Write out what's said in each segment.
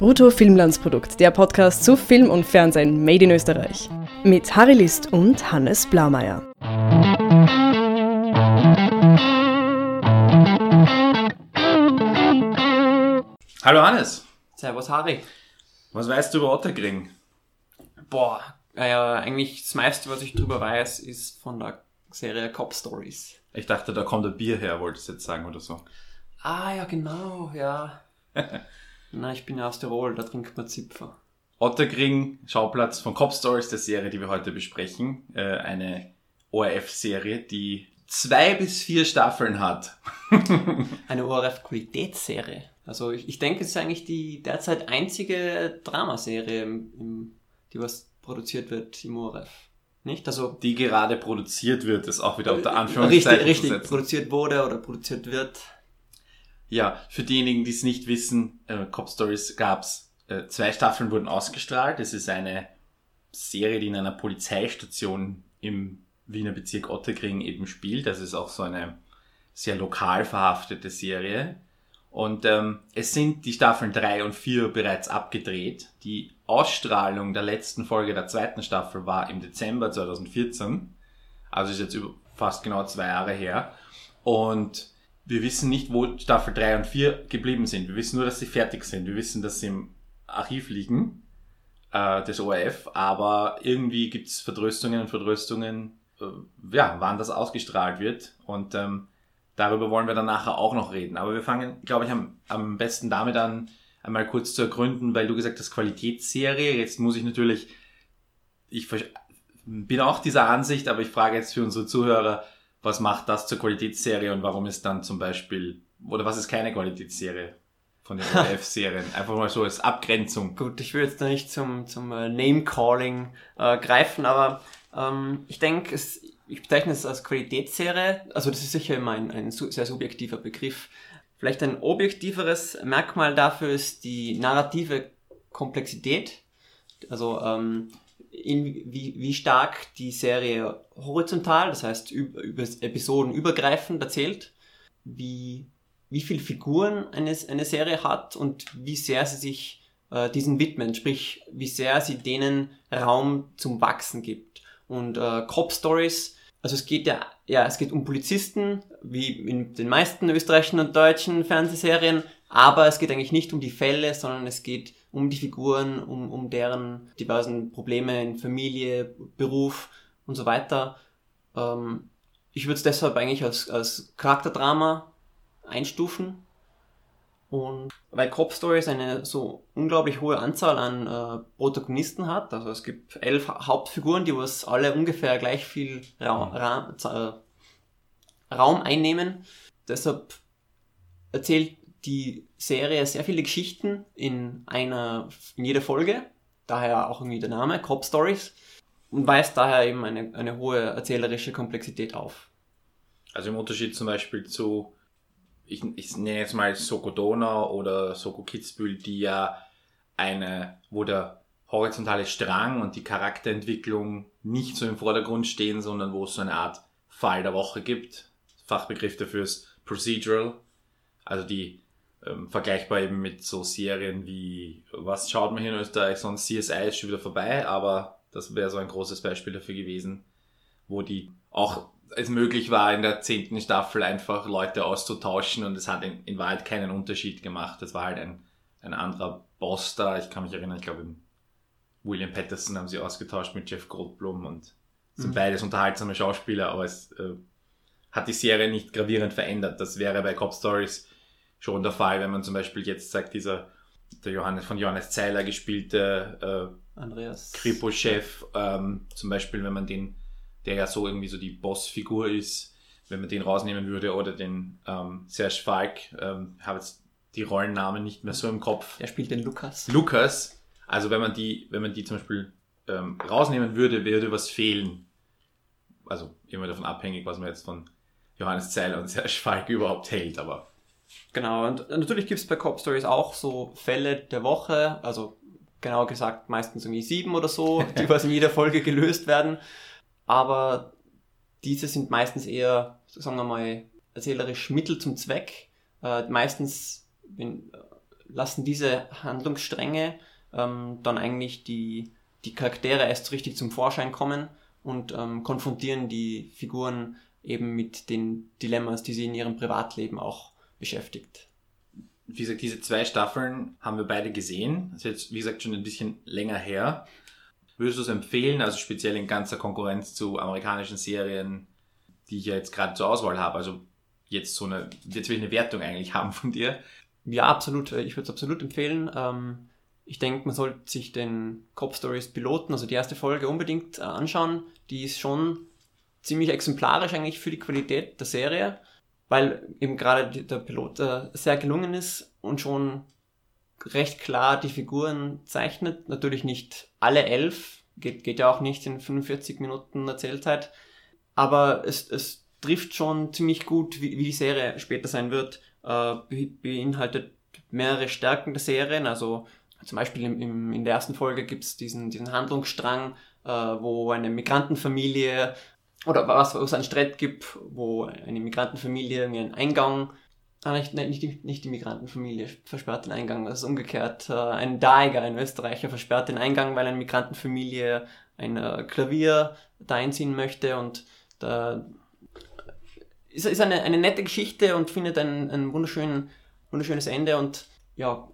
Brutto Filmlandsprodukt, der Podcast zu Film und Fernsehen made in Österreich. Mit Harry List und Hannes Blaumeier. Hallo Hannes, Servus Harry. was weißt du über Otterkring? Boah, naja, eigentlich das meiste, was ich drüber weiß, ist von der Serie Cop Stories. Ich dachte, da kommt ein Bier her, wolltest du jetzt sagen oder so. Ah ja, genau, ja. Na, ich bin ja aus Tirol, da trinkt man Zipfer. Otterkring, Schauplatz von Cop Stories, der Serie, die wir heute besprechen. Äh, eine ORF-Serie, die zwei bis vier Staffeln hat. Eine ORF-Qualitätsserie. Also ich, ich denke, es ist eigentlich die derzeit einzige Dramaserie, im, im, die was produziert wird im ORF. Nicht? Also Die gerade produziert wird, ist auch wieder unter richtig, Anführungszeichen zu richtig setzen. produziert wurde oder produziert wird. Ja, für diejenigen, die es nicht wissen, äh, Cop Stories gab's äh, zwei Staffeln wurden ausgestrahlt. Es ist eine Serie, die in einer Polizeistation im Wiener Bezirk Otterkring eben spielt. Das ist auch so eine sehr lokal verhaftete Serie. Und ähm, es sind die Staffeln drei und vier bereits abgedreht. Die Ausstrahlung der letzten Folge der zweiten Staffel war im Dezember 2014. Also ist jetzt über fast genau zwei Jahre her. Und wir wissen nicht, wo Staffel 3 und 4 geblieben sind. Wir wissen nur, dass sie fertig sind. Wir wissen, dass sie im Archiv liegen, äh, des ORF, aber irgendwie gibt's Verdröstungen und Verdröstungen, äh, ja, wann das ausgestrahlt wird. Und ähm, darüber wollen wir dann nachher auch noch reden. Aber wir fangen, glaube ich, am, am besten damit an, einmal kurz zu ergründen, weil du gesagt hast, Qualitätsserie. Jetzt muss ich natürlich, ich bin auch dieser Ansicht, aber ich frage jetzt für unsere Zuhörer, was macht das zur Qualitätsserie und warum ist dann zum Beispiel, oder was ist keine Qualitätsserie von den ORF-Serien? Einfach mal so als Abgrenzung. Gut, ich will jetzt da nicht zum, zum äh, Name-Calling äh, greifen, aber ähm, ich denke, ich bezeichne es als Qualitätsserie. Also das ist sicher immer ein, ein sehr subjektiver Begriff. Vielleicht ein objektiveres Merkmal dafür ist die narrative Komplexität. Also ähm, in, wie, wie stark die Serie horizontal, das heißt über, über Episoden übergreifend erzählt, wie, wie viele Figuren eine, eine Serie hat und wie sehr sie sich äh, diesen widmen, sprich wie sehr sie denen Raum zum Wachsen gibt. Und äh, Cop Stories, also es geht ja, ja, es geht um Polizisten, wie in den meisten österreichischen und deutschen Fernsehserien, aber es geht eigentlich nicht um die Fälle, sondern es geht um die Figuren, um, um deren diversen Probleme in Familie, Beruf und so weiter. Ähm, ich würde es deshalb eigentlich als, als Charakterdrama einstufen. Und weil Cop Stories eine so unglaublich hohe Anzahl an äh, Protagonisten hat, also es gibt elf Ha- Hauptfiguren, die was alle ungefähr gleich viel Raum, Ra Z- äh, Raum einnehmen. Deshalb erzählt die Serie sehr viele Geschichten in einer, in jeder Folge. Daher auch irgendwie der Name, Cop Stories. Und weist daher eben eine, eine hohe erzählerische Komplexität auf. Also im Unterschied zum Beispiel zu, ich, ich nenne jetzt mal Soko Donau oder Soko Kitzbühel, die ja eine, wo der horizontale Strang und die Charakterentwicklung nicht so im Vordergrund stehen, sondern wo es so eine Art Fall der Woche gibt. Fachbegriff dafür ist Procedural. Also die ähm, vergleichbar eben mit so Serien wie, was schaut man hier in Österreich, sonst CSI ist schon wieder vorbei, aber das wäre so ein großes Beispiel dafür gewesen, wo die auch es möglich war, in der zehnten Staffel einfach Leute auszutauschen und es hat in, in Wahrheit keinen Unterschied gemacht. Es war halt ein, ein anderer Boss da. Ich kann mich erinnern, ich glaube, William Patterson haben sie ausgetauscht mit Jeff Goldblum und sind Mhm. beides unterhaltsame Schauspieler, aber es äh, hat die Serie nicht gravierend verändert. Das wäre bei Cop Stories schon der Fall, wenn man zum Beispiel jetzt sagt, dieser der Johannes von Johannes Zeiler gespielte äh, Andreas. Kripo-Chef, ähm, zum Beispiel, wenn man den, der ja so irgendwie so die Bossfigur ist, wenn man den rausnehmen würde oder den ähm, Serge Falk, ähm, habe jetzt die Rollennamen nicht mehr so im Kopf. Der spielt den Lukas. Lukas, also wenn man die, wenn man die zum Beispiel ähm, rausnehmen würde, würde was fehlen. Also immer davon abhängig, was man jetzt von Johannes Zeiler und Serge Falk überhaupt hält, aber Genau, und natürlich gibt es bei Cop Stories auch so Fälle der Woche, also genauer gesagt meistens irgendwie sieben oder so, die was in jeder Folge gelöst werden. Aber diese sind meistens eher, sagen wir mal, erzählerisch Mittel zum Zweck. Äh, meistens wenn, äh, lassen diese Handlungsstränge ähm, dann eigentlich die, die Charaktere erst richtig zum Vorschein kommen und ähm, konfrontieren die Figuren eben mit den Dilemmas, die sie in ihrem Privatleben auch beschäftigt. Wie gesagt, diese zwei Staffeln haben wir beide gesehen. Das ist jetzt, wie gesagt, schon ein bisschen länger her. Würdest du es empfehlen, also speziell in ganzer Konkurrenz zu amerikanischen Serien, die ich ja jetzt gerade zur Auswahl habe? Also jetzt so eine, jetzt will ich eine Wertung eigentlich haben von dir. Ja, absolut. Ich würde es absolut empfehlen. Ähm, ich denke, man sollte sich den Cop Stories Piloten, also die erste Folge, unbedingt äh, anschauen. Die ist schon ziemlich exemplarisch eigentlich für die Qualität der Serie, weil eben gerade der Pilot äh, sehr gelungen ist und schon recht klar die Figuren zeichnet. Natürlich nicht alle elf, geht, geht ja auch nicht in 45 Minuten Erzählzeit, aber es, es trifft schon ziemlich gut, wie, wie die Serie später sein wird. Äh, beinhaltet mehrere Stärken der Serien, also zum Beispiel im, im, in der ersten Folge gibt es diesen, diesen Handlungsstrang, äh, wo eine Migrantenfamilie oder was, wo es einen Streit gibt, wo eine Migrantenfamilie einen Eingang, ah, nicht, nicht, die, nicht die Migrantenfamilie versperrt den Eingang, das ist umgekehrt. Äh, ein Daiger, ein Österreicher, versperrt den Eingang, weil eine Migrantenfamilie ein äh, Klavier da einziehen möchte und da ist, ist eine, eine nette Geschichte und findet ein, ein wunderschön, wunderschönes Ende und ja.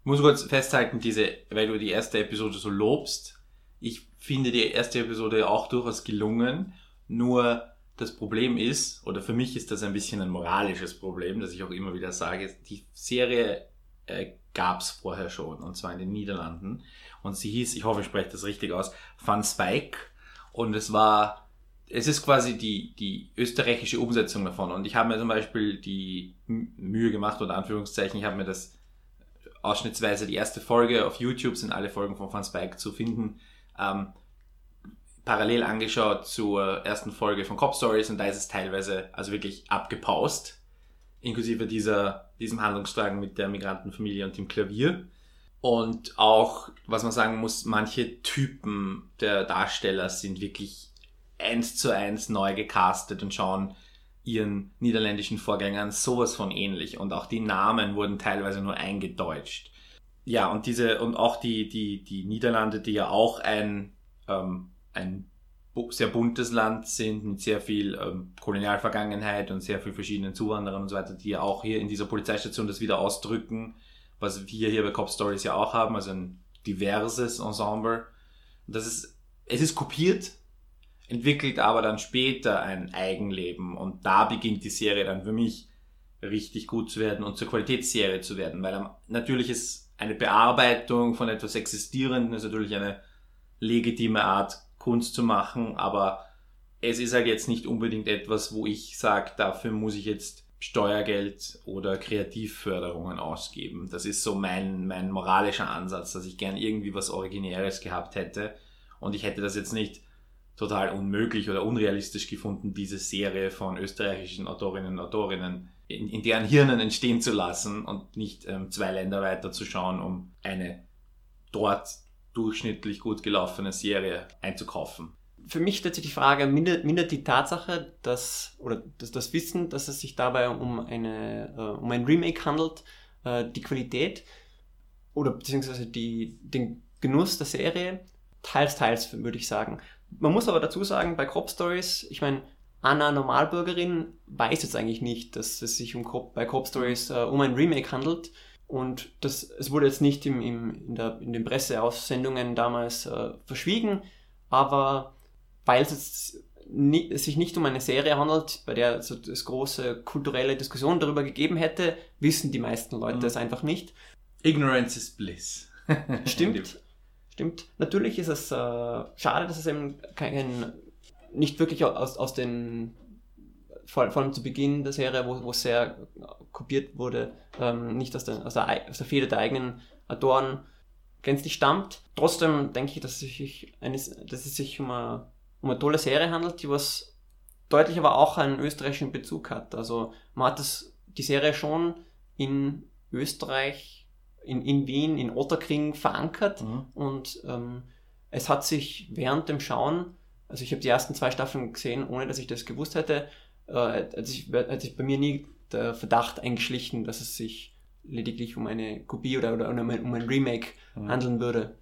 Ich muss kurz festhalten, diese, weil du die erste Episode so lobst, ich finde die erste Episode auch durchaus gelungen, nur das Problem ist, oder für mich ist das ein bisschen ein moralisches Problem, das ich auch immer wieder sage, die Serie äh, gab es vorher schon, und zwar in den Niederlanden. Und sie hieß, ich hoffe, ich spreche das richtig aus, Fun Spike. Und es war, es ist quasi die, die österreichische Umsetzung davon. Und ich habe mir zum Beispiel die Mühe gemacht, oder Anführungszeichen, ich habe mir das ausschnittsweise die erste Folge auf YouTube, sind alle Folgen von Fun Spike zu finden, ähm, parallel angeschaut zur ersten Folge von Cop Stories und da ist es teilweise also wirklich abgepaust, inklusive dieser, diesem Handlungsstrang mit der Migrantenfamilie und dem Klavier. Und auch, was man sagen muss, manche Typen der Darsteller sind wirklich eins zu eins neu gecastet und schauen ihren niederländischen Vorgängern sowas von ähnlich. Und auch die Namen wurden teilweise nur eingedeutscht. Ja, und diese, und auch die, die, die Niederlande, die ja auch ein, ähm, ein sehr buntes Land sind mit sehr viel ähm, Kolonialvergangenheit und sehr viel verschiedenen Zuwanderern und so weiter, die ja auch hier in dieser Polizeistation das wieder ausdrücken, was wir hier bei Cop Stories ja auch haben, also ein diverses Ensemble. Und das ist, es ist kopiert, entwickelt aber dann später ein Eigenleben und da beginnt die Serie dann für mich richtig gut zu werden und zur Qualitätsserie zu werden, weil natürlich ist eine Bearbeitung von etwas Existierenden ist natürlich eine legitime Art, Kunst zu machen, aber es ist halt jetzt nicht unbedingt etwas, wo ich sage, dafür muss ich jetzt Steuergeld oder Kreativförderungen ausgeben. Das ist so mein, mein moralischer Ansatz, dass ich gern irgendwie was Originäres gehabt hätte. Und ich hätte das jetzt nicht total unmöglich oder unrealistisch gefunden, diese Serie von österreichischen Autorinnen und Autorinnen in, in deren Hirnen entstehen zu lassen und nicht ähm, zwei Länder weiter zu schauen, um eine dort durchschnittlich gut gelaufene Serie einzukaufen. Für mich stellt sich die Frage, mindert, mindert die Tatsache, dass, oder das, das Wissen, dass es sich dabei um, eine, äh, um ein Remake handelt, äh, die Qualität oder beziehungsweise die, den Genuss der Serie, teils, teils würde ich sagen. Man muss aber dazu sagen, bei Crop Stories, ich meine, Anna Normalbürgerin weiß jetzt eigentlich nicht, dass es sich um Cop, bei Cop Stories äh, um ein Remake handelt. Und das, es wurde jetzt nicht im, im, in, der, in den Presseaussendungen damals äh, verschwiegen, aber weil es jetzt nie, es sich nicht um eine Serie handelt, bei der es so große kulturelle Diskussion darüber gegeben hätte, wissen die meisten Leute mhm. es einfach nicht. Ignorance is bliss. Stimmt. Stimmt. Natürlich ist es äh, schade, dass es eben kein nicht wirklich aus, aus den, vor, vor allem zu Beginn der Serie, wo, wo sehr kopiert wurde, ähm, nicht aus der, aus, der, aus der Feder der eigenen Autoren gänzlich stammt. Trotzdem denke ich, dass es sich, eine, dass es sich um, eine, um eine tolle Serie handelt, die was deutlich aber auch einen österreichischen Bezug hat. Also man hat das, die Serie schon in Österreich, in, in Wien, in Otterkring verankert mhm. und ähm, es hat sich während dem Schauen also ich habe die ersten zwei Staffeln gesehen, ohne dass ich das gewusst hätte. Äh, hat, sich, hat sich bei mir nie der Verdacht eingeschlichen, dass es sich lediglich um eine Kopie oder, oder um, ein, um ein Remake mhm. handeln würde.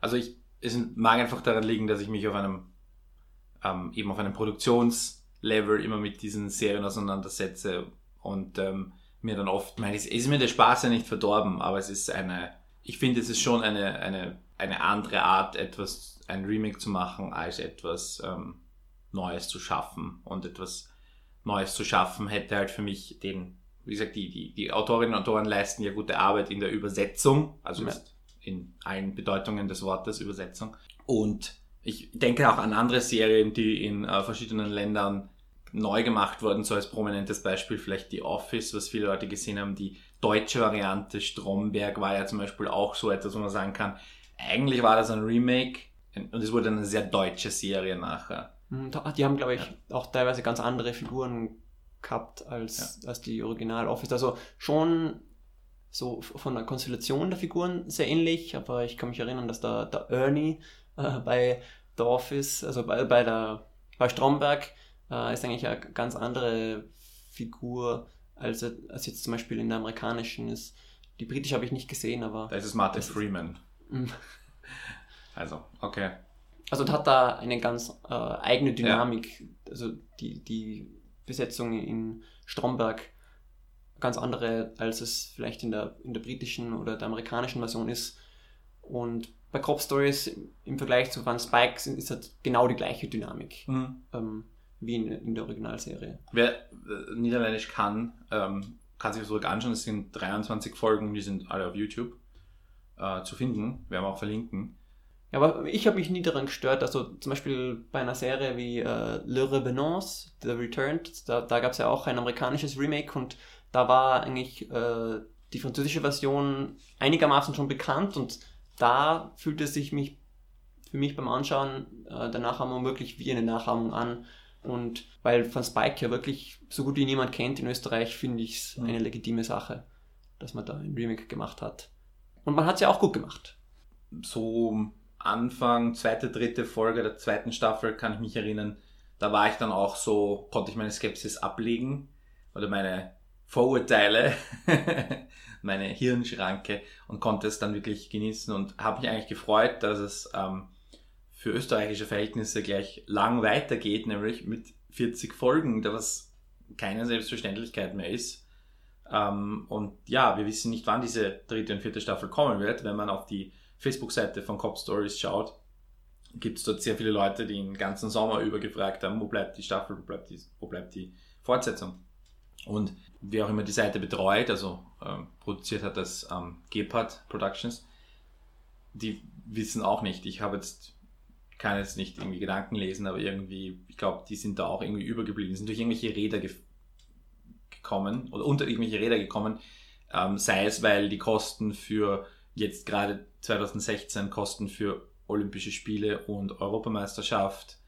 Also ich, es mag einfach daran liegen, dass ich mich auf einem, ähm, eben auf einem Produktionslevel immer mit diesen Serien auseinandersetze und ähm, mir dann oft, meine, es ist mir der Spaß ja nicht verdorben, aber es ist eine, ich finde, es ist schon eine, eine, eine andere Art, etwas, ein Remake zu machen, als etwas ähm, Neues zu schaffen. Und etwas Neues zu schaffen hätte halt für mich den, wie gesagt, die, die, die Autorinnen und Autoren leisten ja gute Arbeit in der Übersetzung, also ja. in allen Bedeutungen des Wortes Übersetzung. Und ich denke auch an andere Serien, die in äh, verschiedenen Ländern neu gemacht wurden, so als prominentes Beispiel vielleicht die Office, was viele Leute gesehen haben. Die deutsche Variante Stromberg war ja zum Beispiel auch so etwas, wo man sagen kann, eigentlich war das ein Remake und es wurde eine sehr deutsche Serie nachher. Hm, die haben, glaube ich, ja. auch teilweise ganz andere Figuren gehabt als, ja. als die Original Office. Also schon so von der Konstellation der Figuren sehr ähnlich, aber ich kann mich erinnern, dass der, der Ernie äh, bei The Office, also bei, bei, der, bei Stromberg, äh, ist eigentlich eine ganz andere Figur, als, als jetzt zum Beispiel in der amerikanischen ist. Die britische habe ich nicht gesehen, aber. Da ist es Martin Freeman. Also, okay. Also hat da eine ganz äh, eigene Dynamik. Ja. Also die, die Besetzung in Stromberg ganz andere, als es vielleicht in der, in der britischen oder der amerikanischen Version ist. Und bei Crop Stories im Vergleich zu Van Spikes ist halt genau die gleiche Dynamik mhm. ähm, wie in, in, der Originalserie. Wer äh, Niederländisch kann, ähm, kann sich das zurück anschauen. Es sind 23 Folgen, die sind alle auf YouTube äh, zu finden. Werden wir auch verlinken. Ja, aber ich habe mich nie daran gestört. Also zum Beispiel bei einer Serie wie äh, Le Revenance, The Returned, da, da gab es ja auch ein amerikanisches Remake und da war eigentlich äh, die französische Version einigermaßen schon bekannt und da fühlte es sich mich für mich beim Anschauen äh, der Nachahmung wirklich wie eine Nachahmung an. Und weil Van Spike ja wirklich so gut wie niemand kennt in Österreich, finde ich es mhm. eine legitime Sache, dass man da ein Remake gemacht hat. Und man hat es ja auch gut gemacht. So Anfang, zweite, dritte Folge der zweiten Staffel kann ich mich erinnern, da war ich dann auch so, konnte ich meine Skepsis ablegen oder meine Vorurteile, meine Hirnschranke und konnte es dann wirklich genießen und habe mich eigentlich gefreut, dass es ähm, für österreichische Verhältnisse gleich lang weitergeht, nämlich mit 40 Folgen, da was keine Selbstverständlichkeit mehr ist. Ähm, und ja, wir wissen nicht, wann diese dritte und vierte Staffel kommen wird, wenn man auf die Facebook-Seite von Cop Stories schaut, gibt es dort sehr viele Leute, die den ganzen Sommer über gefragt haben, wo bleibt die Staffel, wo bleibt die, wo bleibt die Fortsetzung. Und wer auch immer die Seite betreut, also ähm, produziert hat das ähm, Gepard Productions, die wissen auch nicht. Ich habe jetzt, kann jetzt nicht irgendwie Gedanken lesen, aber irgendwie, ich glaube, die sind da auch irgendwie übergeblieben, sind durch irgendwelche Räder ge gekommen oder unter irgendwelche Räder gekommen, ähm, sei es, weil die Kosten für jetzt gerade 2016 Kosten für Olympische Spiele und Europameisterschaft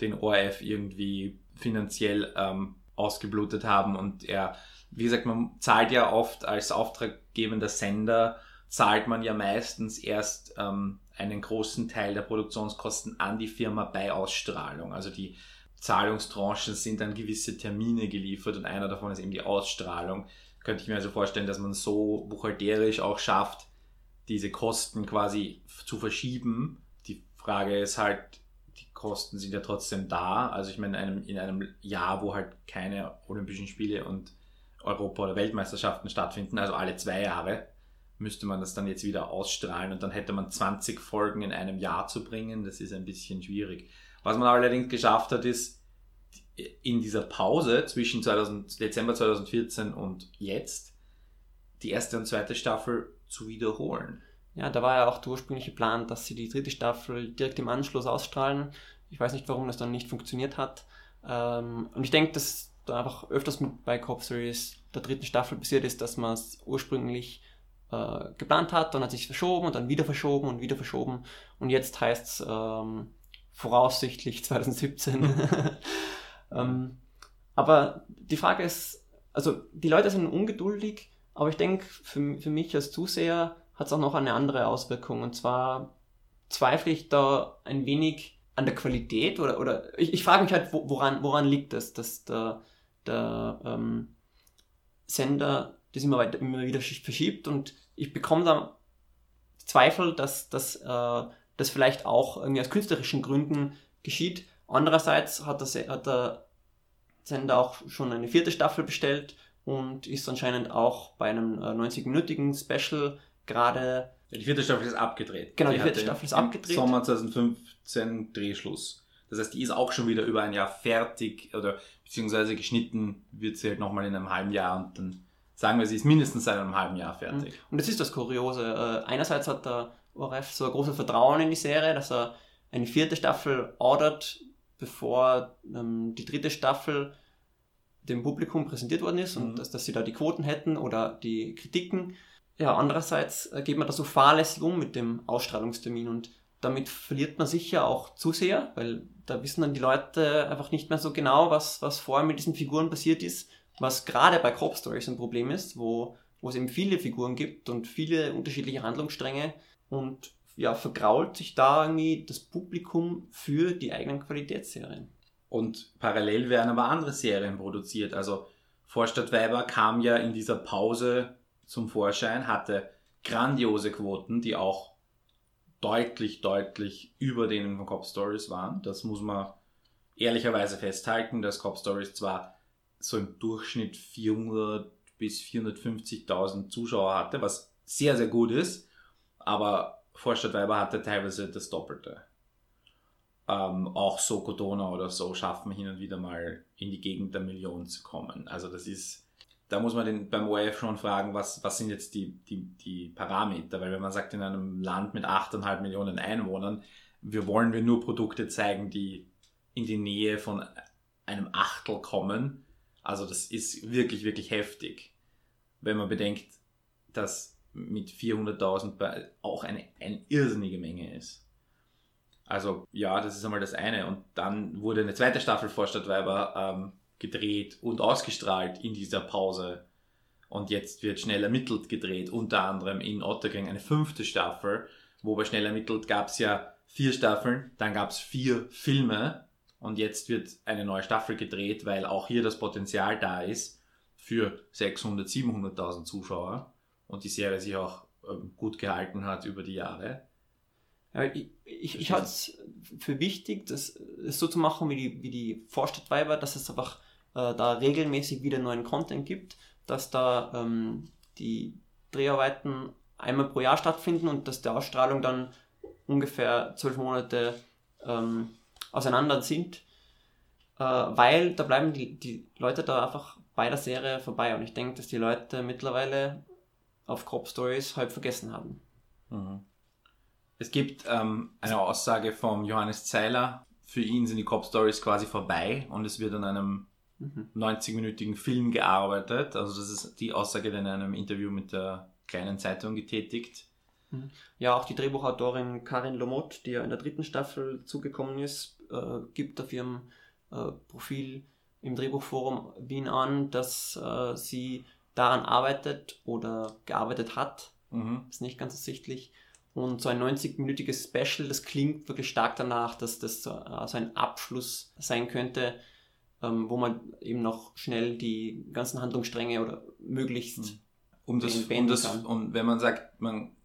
den ORF irgendwie finanziell ähm, ausgeblutet haben und er, wie gesagt, man zahlt ja oft als auftraggebender Sender, zahlt man ja meistens erst ähm, einen großen Teil der Produktionskosten an die Firma bei Ausstrahlung. Also die Zahlungstranchen sind an gewisse Termine geliefert und einer davon ist eben die Ausstrahlung. Könnte ich mir also vorstellen, dass man so buchhalterisch auch schafft, diese Kosten quasi zu verschieben. Die Frage ist halt, die Kosten sind ja trotzdem da. Also ich meine, in einem, in einem Jahr, wo halt keine Olympischen Spiele und Europa- oder Weltmeisterschaften stattfinden, also alle zwei Jahre, müsste man das dann jetzt wieder ausstrahlen und dann hätte man 20 Folgen in einem Jahr zu bringen. Das ist ein bisschen schwierig. Was man allerdings geschafft hat, ist in dieser Pause zwischen 2000, Dezember 2014 und jetzt die erste und zweite Staffel zu wiederholen. Ja, da war ja auch der ursprüngliche Plan, dass sie die dritte Staffel direkt im Anschluss ausstrahlen. Ich weiß nicht, warum das dann nicht funktioniert hat. Ähm, und ich denke, dass da einfach öfters bei Cop Series der dritten Staffel passiert ist, dass man es ursprünglich äh, geplant hat, dann hat sich verschoben und dann wieder verschoben und wieder verschoben. Und jetzt heißt es ähm, voraussichtlich 2017. ähm, aber die Frage ist, also die Leute sind ungeduldig aber ich denke, für, für mich als Zuseher hat es auch noch eine andere Auswirkung. Und zwar zweifle ich da ein wenig an der Qualität oder, oder ich, ich frage mich halt, woran, woran liegt das, dass der, der ähm, Sender das immer, weiter, immer wieder verschiebt und ich bekomme da Zweifel, dass, dass äh, das vielleicht auch irgendwie aus künstlerischen Gründen geschieht. Andererseits hat der, hat der Sender auch schon eine vierte Staffel bestellt und ist anscheinend auch bei einem 90-minütigen äh, Special gerade. Die vierte Staffel ist abgedreht. Genau, die, die vierte Staffel ist abgedreht. Sommer 2015 Drehschluss. Das heißt, die ist auch schon wieder über ein Jahr fertig oder beziehungsweise geschnitten wird sie halt nochmal in einem halben Jahr und dann sagen wir, sie ist mindestens seit einem halben Jahr fertig. Mhm. Und das ist das Kuriose. Äh, einerseits hat der ORF so ein großes Vertrauen in die Serie, dass er eine vierte Staffel ordert, bevor ähm, die dritte Staffel dem Publikum präsentiert worden ist und mhm. dass, dass sie da die Quoten hätten oder die Kritiken. Ja, andererseits äh, geht man da so fahrlässig um mit dem Ausstrahlungstermin und damit verliert man sicher auch zu sehr, weil da wissen dann die Leute einfach nicht mehr so genau, was, was vorher mit diesen Figuren passiert ist, was gerade bei Cop Stories ein Problem ist, wo, wo es eben viele Figuren gibt und viele unterschiedliche Handlungsstränge und ja, vergrault sich da irgendwie das Publikum für die eigenen Qualitätsserien. Und parallel werden aber andere Serien produziert. Also Vorstadtweiber kam ja in dieser Pause zum Vorschein, hatte grandiose Quoten, die auch deutlich, deutlich über denen von Cop Stories waren. Das muss man ehrlicherweise festhalten, dass Cop Stories zwar so im Durchschnitt 400 bis 450.000 Zuschauer hatte, was sehr, sehr gut ist, aber Vorstadtweiber hatte teilweise das Doppelte ähm, auch Sokodona oder so schaffen, hin und wieder mal in die Gegend der Million zu kommen. Also das ist, da muss man den, beim ORF schon fragen, was, was sind jetzt die, die, die Parameter? Weil wenn man sagt, in einem Land mit 8,5 Millionen Einwohnern, wir wollen wir nur Produkte zeigen, die in die Nähe von einem Achtel kommen. Also das ist wirklich, wirklich heftig. Wenn man bedenkt, dass mit 400.000 auch eine, eine irrsinnige Menge ist. Also ja, das ist einmal das eine. Und dann wurde eine zweite Staffel Vorstadtweiber ähm, gedreht und ausgestrahlt in dieser Pause. Und jetzt wird schnell ermittelt gedreht, unter anderem in Otterkring eine fünfte Staffel. Wo bei schnell ermittelt gab es ja vier Staffeln, dann gab es vier Filme und jetzt wird eine neue Staffel gedreht, weil auch hier das Potenzial da ist für 600, 700.000 Zuschauer und die Serie sich auch ähm, gut gehalten hat über die Jahre. Ich, ich, ich halte es für wichtig, das, das so zu machen wie die, wie die Vorstadtweiber, dass es einfach äh, da regelmäßig wieder neuen Content gibt, dass da ähm, die Dreharbeiten einmal pro Jahr stattfinden und dass die Ausstrahlung dann ungefähr zwölf Monate ähm, auseinander sind, äh, weil da bleiben die, die Leute da einfach bei der Serie vorbei und ich denke, dass die Leute mittlerweile auf Crop Stories halb vergessen haben. Mhm. Es gibt ähm, eine Aussage vom Johannes Zeiler. Für ihn sind die Cop Stories quasi vorbei und es wird an einem mhm. 90-minütigen Film gearbeitet. Also das ist die Aussage, die in einem Interview mit der kleinen Zeitung getätigt. Mhm. Ja, auch die Drehbuchautorin Karin Lomot, die ja in der dritten Staffel zugekommen ist, äh, gibt auf ihrem äh, Profil im Drehbuchforum Wien an, dass äh, sie daran arbeitet oder gearbeitet hat. Mhm. Ist nicht ganz ersichtlich. Und so ein 90-minütiges Special, das klingt wirklich stark danach, dass das so, äh, ein Abschluss sein könnte, ähm, wo man eben noch schnell die ganzen Handlungsstränge oder möglichst hm. um das, um das kann. Und wenn man sagt, man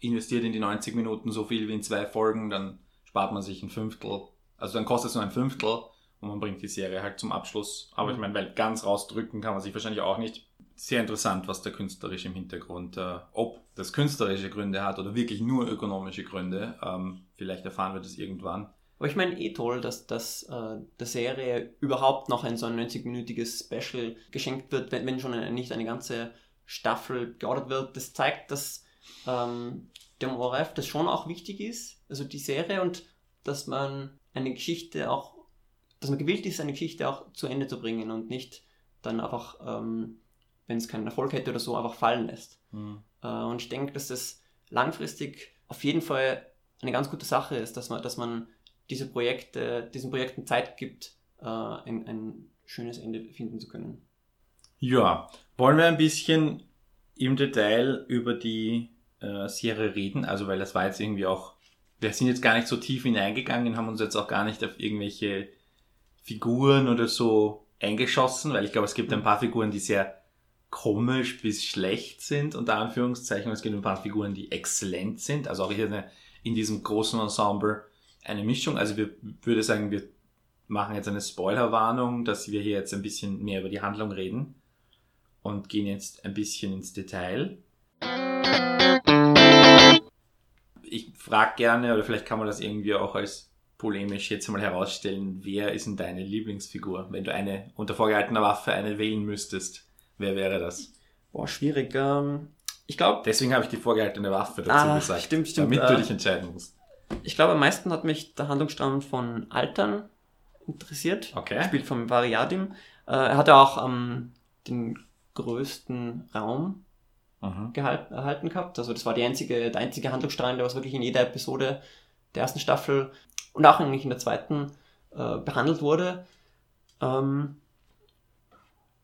investiert in die 90 Minuten so viel wie in zwei Folgen, dann spart man sich ein Fünftel. Also dann kostet es nur ein Fünftel und man bringt die Serie halt zum Abschluss. Aber mhm. ich meine, weil ganz rausdrücken kann man sich wahrscheinlich auch nicht sehr interessant, was der künstlerisch im Hintergrund, äh, ob das künstlerische Gründe hat oder wirklich nur ökonomische Gründe. Ähm, vielleicht erfahren wir das irgendwann. Aber ich meine eh toll, dass, dass äh, der Serie überhaupt noch ein so ein 90-minütiges Special geschenkt wird, wenn, wenn schon eine, nicht eine ganze Staffel geordert wird. Das zeigt, dass ähm, dem ORF das schon auch wichtig ist, also die Serie und dass man eine Geschichte auch, dass man gewillt ist, eine Geschichte auch zu Ende zu bringen und nicht dann einfach ähm, wenn es keinen Erfolg hätte oder so, einfach fallen lässt. Mhm. Äh, und ich denke, dass das langfristig auf jeden Fall eine ganz gute Sache ist, dass man, dass man diese Projekte, diesen Projekten Zeit gibt, äh, ein, ein schönes Ende finden zu können. Ja, wollen wir ein bisschen im Detail über die äh, Serie reden? Also, weil das war jetzt irgendwie auch, wir sind jetzt gar nicht so tief hineingegangen, haben uns jetzt auch gar nicht auf irgendwelche Figuren oder so eingeschossen, weil ich glaube, es gibt ein paar Figuren, die sehr komisch bis schlecht sind, unter Anführungszeichen. Es gibt ein paar Figuren, die exzellent sind. Also auch hier eine, in diesem großen Ensemble eine Mischung. Also wir würde sagen, wir machen jetzt eine Spoilerwarnung, dass wir hier jetzt ein bisschen mehr über die Handlung reden und gehen jetzt ein bisschen ins Detail. Ich frage gerne, oder vielleicht kann man das irgendwie auch als polemisch jetzt mal herausstellen, wer ist denn deine Lieblingsfigur? Wenn du eine unter vorgehaltener Waffe eine wählen müsstest, wer wäre das? Boah, schwierig. Ähm, ich glaube. Deswegen habe ich die vorgehaltene Waffe dazu Ah, gesagt. stimmt, stimmt, Damit äh, du dich entscheiden musst. Ich glaube, am meisten hat mich der Handlungsstrang von Altern interessiert. Okay. Gespielt von Variadim. Äh, er hatte auch ähm, den größten Raum Mhm. gehalten, erhalten gehabt. Also das war die einzige, der einzige Handlungsstrang, der was wirklich in jeder Episode der ersten Staffel und auch eigentlich in der zweiten äh, behandelt wurde. Ähm,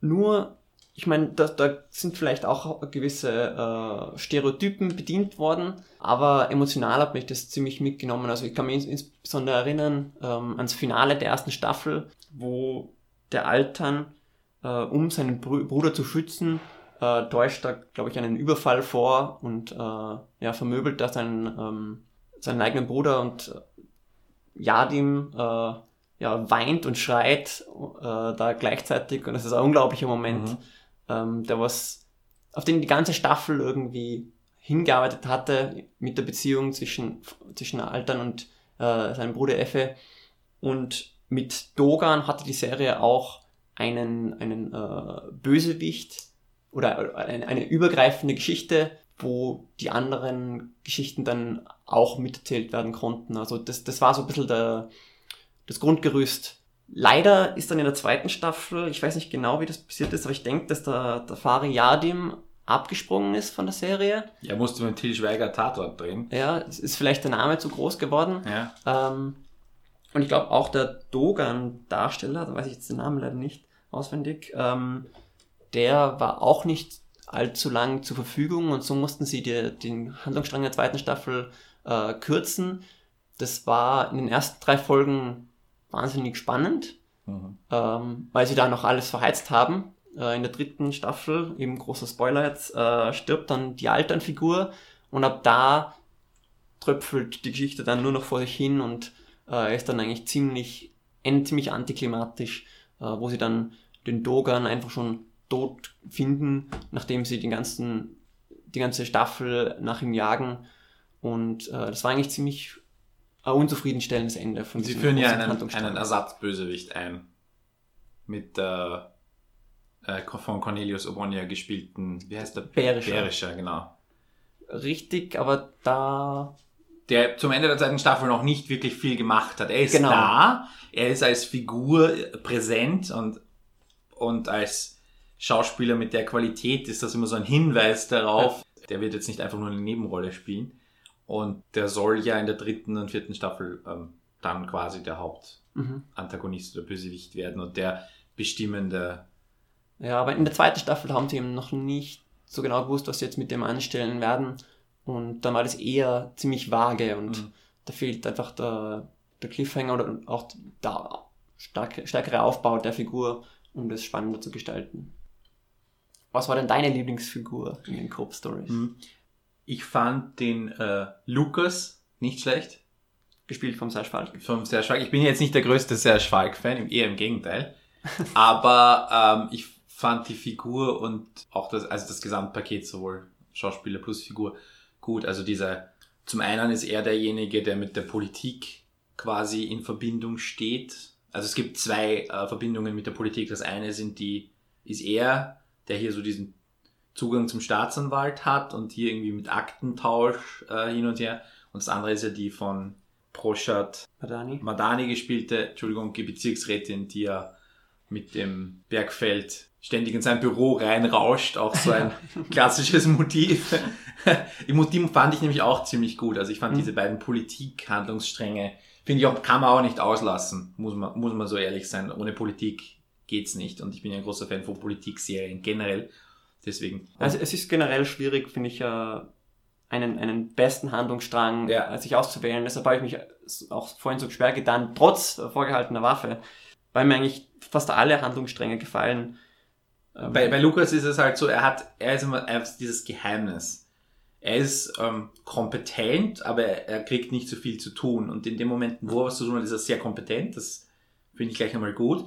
nur, ich meine, da, da sind vielleicht auch gewisse äh, Stereotypen bedient worden, aber emotional hat mich das ziemlich mitgenommen. Also ich kann mich ins, insbesondere erinnern ähm, ans Finale der ersten Staffel, wo der Altern, äh, um seinen Brü Bruder zu schützen, äh, täuscht da, glaube ich, einen Überfall vor und äh, ja, vermöbelt da seinen, ähm, seinen eigenen Bruder und äh, Yadim äh, ja, weint und schreit äh, da gleichzeitig und das ist ein unglaublicher Moment, Mhm. Ähm, der was, auf den die ganze Staffel irgendwie hingearbeitet hatte mit der Beziehung zwischen, zwischen Altern und äh, seinem Bruder Effe und mit Dogan hatte die Serie auch einen, einen äh, Bösewicht oder eine, eine übergreifende Geschichte, wo die anderen Geschichten dann auch miterzählt werden konnten. Also das, das war so ein bisschen der, das Grundgerüst. Leider ist dann in der zweiten Staffel, ich weiß nicht genau, wie das passiert ist, aber ich denke, dass der, der Fari Yadim abgesprungen ist von der Serie. Ja, musst du mit Til Schweiger Tatort drehen. Ja, es ist vielleicht der Name zu groß geworden. Ja. Ähm, und ich glaube auch der Dogan-Darsteller, da weiß ich jetzt den Namen leider nicht auswendig, ähm, der war auch nicht allzu lang zur Verfügung und so mussten sie die, den Handlungsstrang der zweiten Staffel äh, kürzen. Das war in den ersten drei Folgen wahnsinnig spannend, Mhm. ähm, weil sie da noch alles verheizt haben. Äh, in der dritten Staffel, eben großer Spoiler jetzt, äh, stirbt dann die Alternfigur und ab da tröpfelt die Geschichte dann nur noch vor sich hin und äh, ist dann eigentlich ziemlich, endet ziemlich antiklimatisch, äh, wo sie dann den Dogan einfach schon tot finden, nachdem sie den ganzen, die ganze Staffel nach ihm jagen. Und äh, das war eigentlich ziemlich ein unzufriedenstellendes Ende von Sie führen ja einen, einen Ersatzbösewicht ein. Mit der äh, von Cornelius Obonia gespielten, wie heißt der? Berischer. Berischer, genau. Richtig, aber da Der zum Ende der zweiten Staffel noch nicht wirklich viel gemacht hat. Er ist Genau. da, er ist als Figur präsent und, und als Schauspieler mit der Qualität ist das immer so ein Hinweis darauf. Der wird jetzt nicht einfach nur eine Nebenrolle spielen. Und der soll ja in der dritten und vierten Staffel ähm, dann quasi der mhm. Hauptantagonist oder Bösewicht werden und der bestimmende. Ja, aber in der zweiten Staffel haben sie eben noch nicht so genau gewusst, was sie jetzt mit dem anstellen werden. Und dann war das eher ziemlich vage und Mhm. da fehlt einfach der, der Cliffhanger oder auch der starke, stärkere Aufbau der Figur, um das spannender zu gestalten. Was war denn deine Lieblingsfigur in den Cope Stories? Mhm. Ich fand den äh, Lukas nicht schlecht. Gespielt vom Serge Falk. vom Serge Falk. Ich bin jetzt nicht der größte Serge Falk-Fan, eher im Gegenteil. Aber ähm, ich fand die Figur und auch das, also das Gesamtpaket, sowohl Schauspieler plus Figur, gut. Also dieser, zum einen ist er derjenige, der mit der Politik quasi in Verbindung steht. Also es gibt zwei äh, Verbindungen mit der Politik. Das eine sind die, ist er, der hier so diesen Zugang zum Staatsanwalt hat und hier irgendwie mit Aktentausch äh, hin und her. Und das andere ist ja die von Proschat Madani. Madani gespielte, Entschuldigung, die Bezirksrätin, die ja mit dem Bergfeld ständig in sein Büro reinrauscht, auch so ein klassisches Motiv. Im Motiv fand ich nämlich auch ziemlich gut. Also ich fand Mhm. diese beiden Politik-Handlungsstränge, finde ich auch, kann man auch nicht auslassen, muss man, muss man so ehrlich sein. Ohne Politik geht's nicht. Und ich bin ja ein großer Fan von Politikserien generell. Deswegen. Also es ist generell schwierig, finde ich, äh, einen, einen besten Handlungsstrang Ja. äh, sich auszuwählen. Deshalb habe ich mich auch vorhin so schwer getan, trotz vorgehaltener Waffe, weil mir eigentlich fast alle Handlungsstränge gefallen. Ähm, Bei, bei Lukas ist es halt so, er hat, er ist immer er ist dieses Geheimnis. Er ist ähm, kompetent, aber er, er kriegt nicht so viel zu tun. Und in dem Moment, wo er was zu tun hat, ist er sehr kompetent. Das finde ich gleich einmal gut.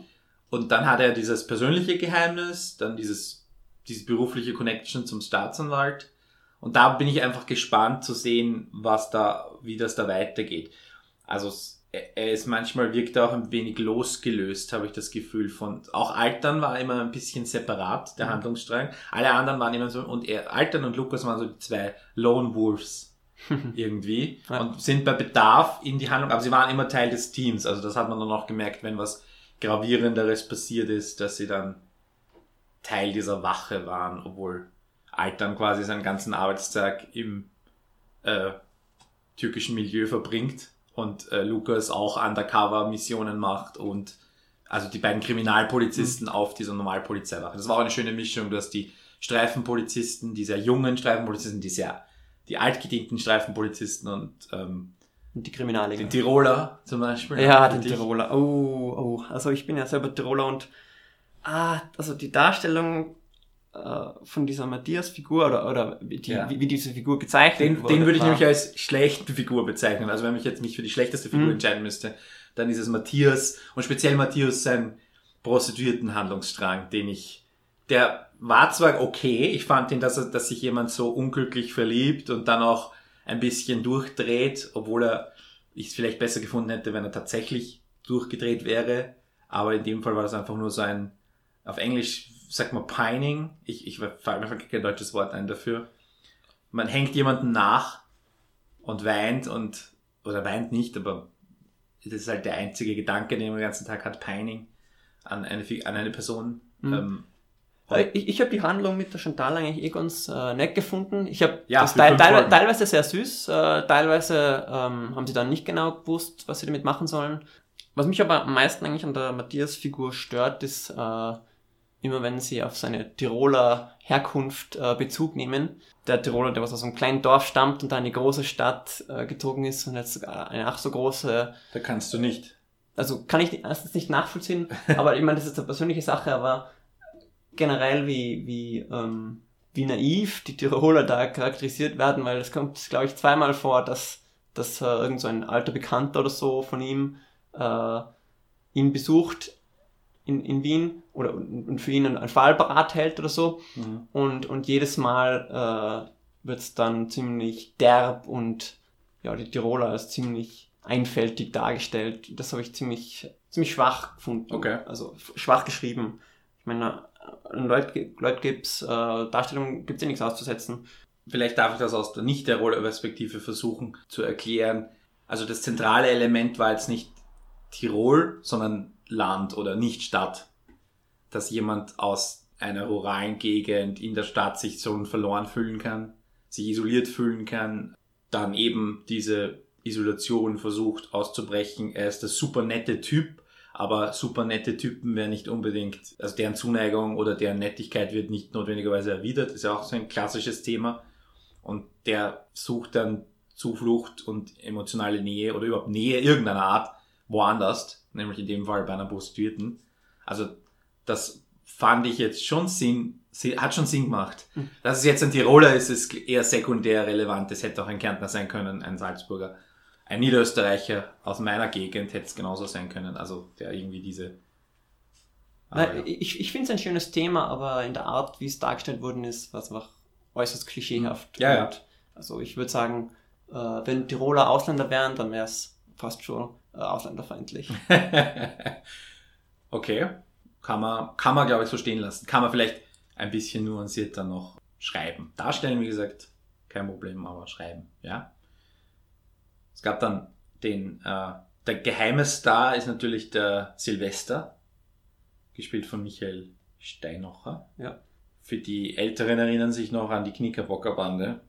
Und dann hat er dieses persönliche Geheimnis, dann dieses, dieses berufliche Connection zum Staatsanwalt. Und da bin ich einfach gespannt zu sehen, was da, wie das da weitergeht. Also es- er er ist manchmal wirkt er auch ein wenig losgelöst, habe ich das Gefühl von. Auch Altern war immer ein bisschen separat, der Mhm. Handlungsstrang. Alle anderen waren immer so, und er, Altern und Lukas waren so die zwei Lone Wolves irgendwie Ja. und sind bei Bedarf in die Handlung, aber sie waren immer Teil des Teams. Also das hat man dann auch gemerkt, wenn was gravierenderes passiert ist, dass sie dann Teil dieser Wache waren, obwohl Altern quasi seinen ganzen Arbeitstag im äh, türkischen Milieu verbringt und äh, Lukas auch Undercover-Missionen macht und also die beiden Kriminalpolizisten auf dieser Normalpolizeiwache. Das war auch eine schöne Mischung, dass die Streifenpolizisten, die sehr jungen Streifenpolizisten, die sehr die altgedienten Streifenpolizisten und ähm, die Kriminale. den Tiroler zum Beispiel. Ja, den dich. Tiroler. Oh, oh. Also ich bin ja selber Tiroler und ah, also die Darstellung äh, von dieser Matthias-Figur oder, oder wie, die, Ja. wie, wie diese Figur gezeichnet Den, wurde. den würde ich war- nämlich als schlechte Figur bezeichnen. Also wenn ich jetzt mich für die schlechteste Figur Mhm. entscheiden müsste, dann ist es Matthias und speziell Matthias sein Prostituierten-Handlungsstrang, den ich, der war zwar okay, ich fand ihn, dass, er, dass sich jemand so unglücklich verliebt und dann auch ein bisschen durchdreht, obwohl er ich es vielleicht besser gefunden hätte, wenn er tatsächlich durchgedreht wäre. Aber in dem Fall war das einfach nur so ein, auf Englisch sagt man pining. Ich, ich fällt mir kein deutsches Wort ein dafür. Man hängt jemanden nach und weint und, oder weint nicht, aber das ist halt der einzige Gedanke, den man den ganzen Tag hat, pining an eine, an eine Person. Mhm. Ähm, Äh, Ich, ich habe die Handlung mit der Chantal eigentlich eh ganz äh, nett gefunden. Ich habe Ja, das teil, teil, teilweise sehr süß, äh, teilweise ähm, haben sie dann nicht genau gewusst, was sie damit machen sollen. Was mich aber am meisten eigentlich an der Matthias-Figur stört, ist äh, immer, wenn sie auf seine Tiroler Herkunft äh, Bezug nehmen. Der Tiroler, der was aus einem kleinen Dorf stammt und da in eine große Stadt äh, gezogen ist und jetzt sogar eine ach so große da kannst du nicht. also kann ich erstens nicht nachvollziehen, aber ich meine, das ist eine persönliche Sache, aber generell wie, wie, ähm, wie naiv die Tiroler da charakterisiert werden, weil es kommt, glaube ich, zweimal vor, dass, dass äh, irgend so ein alter Bekannter oder so von ihm äh, ihn besucht in, in Wien oder und für ihn einen, Fall parat hält oder so Mhm. und, und jedes Mal äh, wird es dann ziemlich derb und ja, die Tiroler als ziemlich einfältig dargestellt. Das habe ich ziemlich, ziemlich schwach gefunden. Okay. Also schwach geschrieben. Ich meine, an Leut, Leut gibt's, äh, Darstellung gibt's ja nichts auszusetzen. Vielleicht darf ich das aus der nicht der Rollerperspektive versuchen zu erklären. Also das zentrale Element war jetzt nicht Tirol, sondern Land oder nicht Stadt. Dass jemand aus einer ruralen Gegend in der Stadt sich so verloren fühlen kann, sich isoliert fühlen kann, dann eben diese Isolation versucht auszubrechen. Er ist der super nette Typ, aber super nette Typen werden nicht unbedingt, also deren Zuneigung oder deren Nettigkeit wird nicht notwendigerweise erwidert. Ist ja auch so ein klassisches Thema. Und der sucht dann Zuflucht und emotionale Nähe oder überhaupt Nähe irgendeiner Art woanders, nämlich in dem Fall bei einer Prostituierten. Also das fand ich jetzt schon Sinn, si- hat schon Sinn gemacht. Mhm. Dass es jetzt ein Tiroler ist, ist eher sekundär relevant. Es hätte auch ein Kärntner sein können, ein Salzburger. Ein Niederösterreicher aus meiner Gegend hätte es genauso sein können. Also der irgendwie diese... Nein, ja. Ich, ich finde es ein schönes Thema, aber in der Art, wie es dargestellt worden ist, war es einfach äußerst klischeehaft. Ja, ja. Also ich würde sagen, äh, wenn Tiroler Ausländer wären, dann wäre es fast schon ausländerfeindlich. okay, kann man, kann man glaube ich so stehen lassen. Kann man vielleicht ein bisschen nuancierter noch schreiben. Darstellen, wie gesagt, kein Problem, aber schreiben, ja. Es gab dann den, äh, der geheime Star ist natürlich der Silvester, gespielt von Michael Steinocher. Ja. Für die Älteren erinnern sich noch an die Knickerbocker Bande.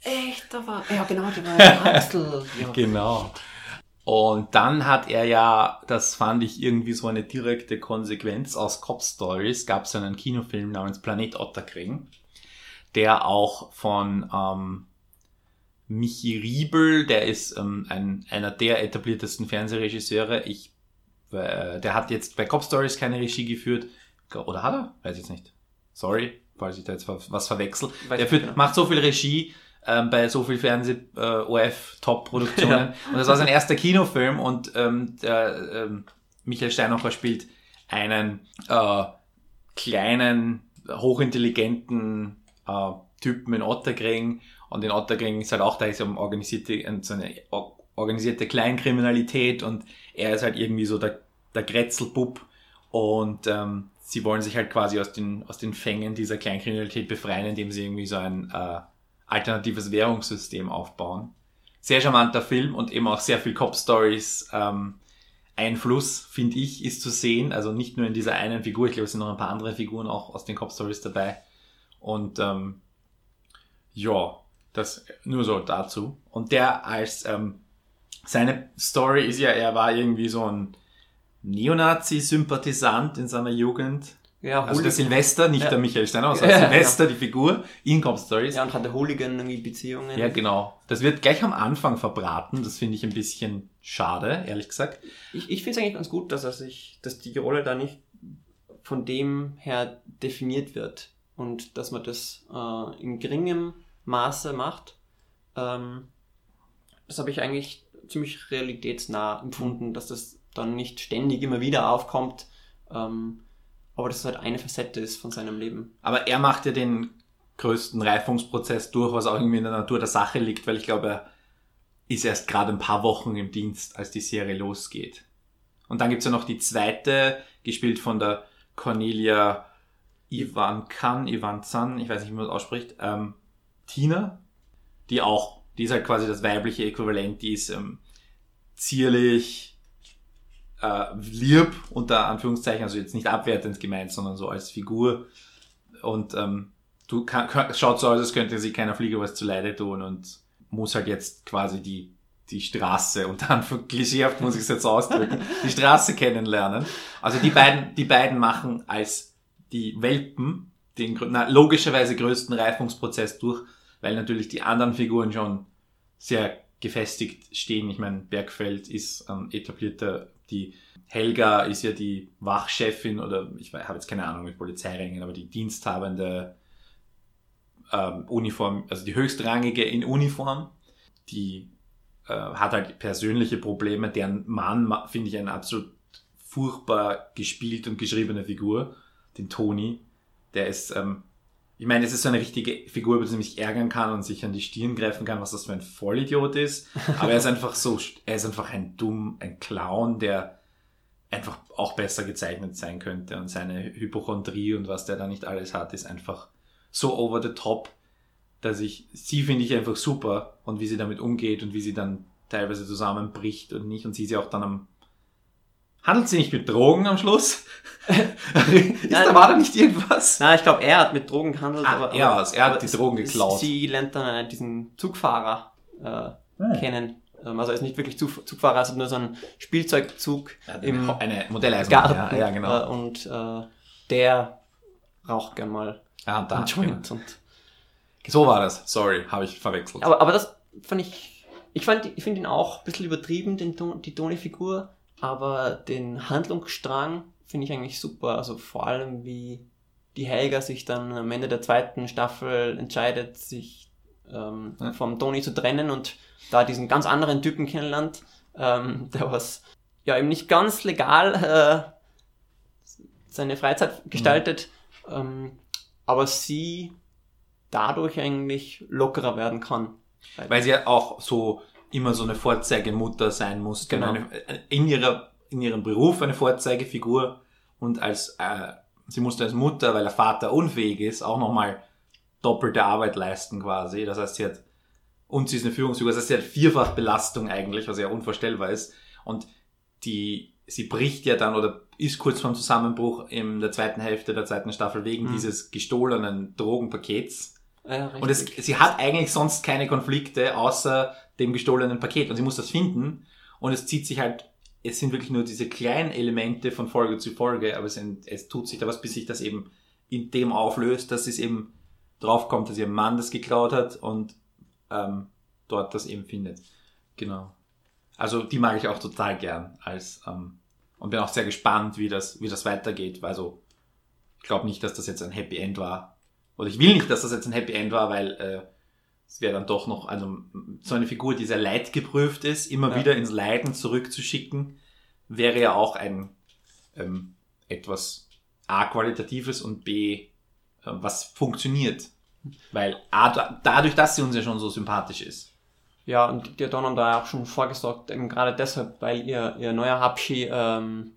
Echt, da war, ja genau, der war Axel. Ja. Genau. Und dann hat er ja, das fand ich irgendwie so eine direkte Konsequenz aus Cop Stories, gab es einen Kinofilm namens Planet Otterkring, der auch von ähm, Michi Riebel, der ist ähm, ein, einer der etabliertesten Fernsehregisseure. Ich, äh, der hat jetzt bei Cop Stories keine Regie geführt. Oder hat er? Weiß ich jetzt nicht. Sorry, falls ich da jetzt was verwechsel. Weiß Der führt, genau. macht so viel Regie ähm, bei so viel Fernseh äh, OF Top Produktionen und das war sein erster Kinofilm und ähm, der ähm, Michael Steinhofer spielt einen äh, kleinen hochintelligenten äh, Typen in Otterkring. Und in Otterkring ist halt auch da ist um organisierte so eine or- organisierte Kleinkriminalität und er ist halt irgendwie so der der Grätzelbub. Und ähm, sie wollen sich halt quasi aus den, aus den Fängen dieser Kleinkriminalität befreien, indem sie irgendwie so ein äh, alternatives Währungssystem aufbauen. Sehr charmanter Film und eben auch sehr viel Cop-Stories. Ähm, Einfluss, finde ich, ist zu sehen. Also nicht nur in dieser einen Figur, ich glaube, es sind noch ein paar andere Figuren auch aus den Cop-Stories dabei. Und ähm, ja, das nur so dazu. Und der als ähm, seine Story ist ja, er war irgendwie so ein Neonazi-Sympathisant in seiner Jugend. Ja, Also der Silvester, nicht Ja. der Michael Steiner, sondern Ja, Silvester, die Figur, in Cop Stories. ja, und hatte Hooligan irgendwie Beziehungen. Ja, genau. Das wird gleich am Anfang verbraten. Das finde ich ein bisschen schade, ehrlich gesagt. Ich, ich finde es eigentlich ganz gut, dass er sich, dass die Rolle da nicht von dem her definiert wird und dass man das äh, in geringem Maße macht. Ähm, das habe ich eigentlich ziemlich realitätsnah empfunden, dass das dann nicht ständig immer wieder aufkommt, ähm, aber dass es halt eine Facette ist von seinem Leben. Aber er macht ja den größten Reifungsprozess durch, was auch irgendwie in der Natur der Sache liegt, weil ich glaube, er ist erst gerade ein paar Wochen im Dienst, als die Serie losgeht. Und dann gibt's ja noch die zweite, gespielt von der Cornelia Ivan Kan, Ivan Zan, ich weiß nicht, wie man das ausspricht, ähm, Tina, die auch, die ist halt quasi das weibliche Äquivalent, die ist ähm, zierlich, äh, lieb, unter Anführungszeichen, also jetzt nicht abwertend gemeint, sondern so als Figur. Und ähm, du kann, kann, schaut so aus, als könnte sie keiner Fliege was zu Leide tun und muss halt jetzt quasi die, die Straße, und dann klischeehaft muss ich es jetzt ausdrücken, die Straße kennenlernen. Also die beiden, die beiden machen als die Welpen den na, logischerweise größten Reifungsprozess durch, weil natürlich die anderen Figuren schon sehr gefestigt stehen. Ich meine, Bergfeld ist ähm, etablierter, die Helga ist ja die Wachchefin oder ich habe jetzt keine Ahnung mit Polizeirängen, aber die diensthabende ähm, Uniform, also die höchstrangige in Uniform, die äh, hat halt persönliche Probleme. Deren Mann ma- finde ich eine absolut furchtbar gespielt und geschriebene Figur, den Toni. Der ist, ähm, ich meine, es ist so eine richtige Figur, über die man sich ärgern kann und sich an die Stirn greifen kann, was das für ein Vollidiot ist. Aber er ist einfach so, er ist einfach ein dumm, ein Clown, der einfach auch besser gezeichnet sein könnte. Und seine Hypochondrie und was der da nicht alles hat, ist einfach so over the top, dass ich, sie finde ich einfach super und wie sie damit umgeht und wie sie dann teilweise zusammenbricht und nicht und sie ist ja auch dann am, handelt sie nicht mit Drogen am Schluss? ist da war da nicht irgendwas? Na, ich glaube, er hat mit Drogen gehandelt, Ah, aber, er aber. Er hat die Drogen geklaut. Sie lernt dann diesen Zugfahrer äh, Hm. kennen. Ähm, also er ist nicht wirklich Zug Zugfahrer, also nur so ein Spielzeugzug im eine Modelleisenbahn. Garten. Ja, ja, genau. Äh, und äh, der raucht gern mal Ah, da, einen Joint. Und, So war das. Sorry, habe ich verwechselt. aber, aber das fand ich, ich fand, ich finde ihn auch ein bisschen übertrieben, den, Ton- die Toni-Figur, aber den Handlungsstrang finde ich eigentlich super. Also vor allem, wie die Helga sich dann am Ende der zweiten Staffel entscheidet, sich ähm, Ja. vom Toni zu trennen und da diesen ganz anderen Typen kennenlernt, ähm, der was ja eben nicht ganz legal äh, seine Freizeit gestaltet, ähm, aber sie dadurch eigentlich lockerer werden kann. Weil sie ja auch so immer so eine Vorzeigemutter sein muss. Genau. Eine, in, ihrer, in ihrem Beruf eine Vorzeigefigur und als äh, sie musste als Mutter, weil der Vater unfähig ist, auch nochmal doppelte Arbeit leisten quasi. Das heißt, sie hat und sie ist eine Führungsfigur, das heißt, sie hat vierfach Belastung eigentlich, was ja unvorstellbar ist. Und die, sie bricht ja dann oder ist kurz vorm Zusammenbruch in der zweiten Hälfte der zweiten Staffel wegen Mhm. dieses gestohlenen Drogenpakets. Ja, Und es, sie hat eigentlich sonst keine Konflikte außer dem gestohlenen Paket und sie muss das finden und es zieht sich halt, es sind wirklich nur diese kleinen Elemente von Folge zu Folge, aber es, es tut sich da was, bis sich das eben in dem auflöst, dass es eben draufkommt, dass ihr Mann das geklaut hat und ähm, dort das eben findet. Genau. Also die mag ich auch total gern als ähm, und bin auch sehr gespannt, wie das, wie das weitergeht. Also Ich glaube nicht, dass das jetzt ein Happy End war. Oder ich will nicht, dass das jetzt ein Happy End war, weil äh, es wäre dann doch noch, also so eine Figur, die sehr leidgeprüft ist, immer Ja. wieder ins Leiden zurückzuschicken, wäre ja auch ein ähm, etwas A qualitatives und B äh, was funktioniert. Weil A, da, dadurch, dass sie uns ja schon so sympathisch ist. Ja, und die Don haben da auch schon vorgesorgt, eben gerade deshalb, weil ihr, ihr neuer Hapschi ähm,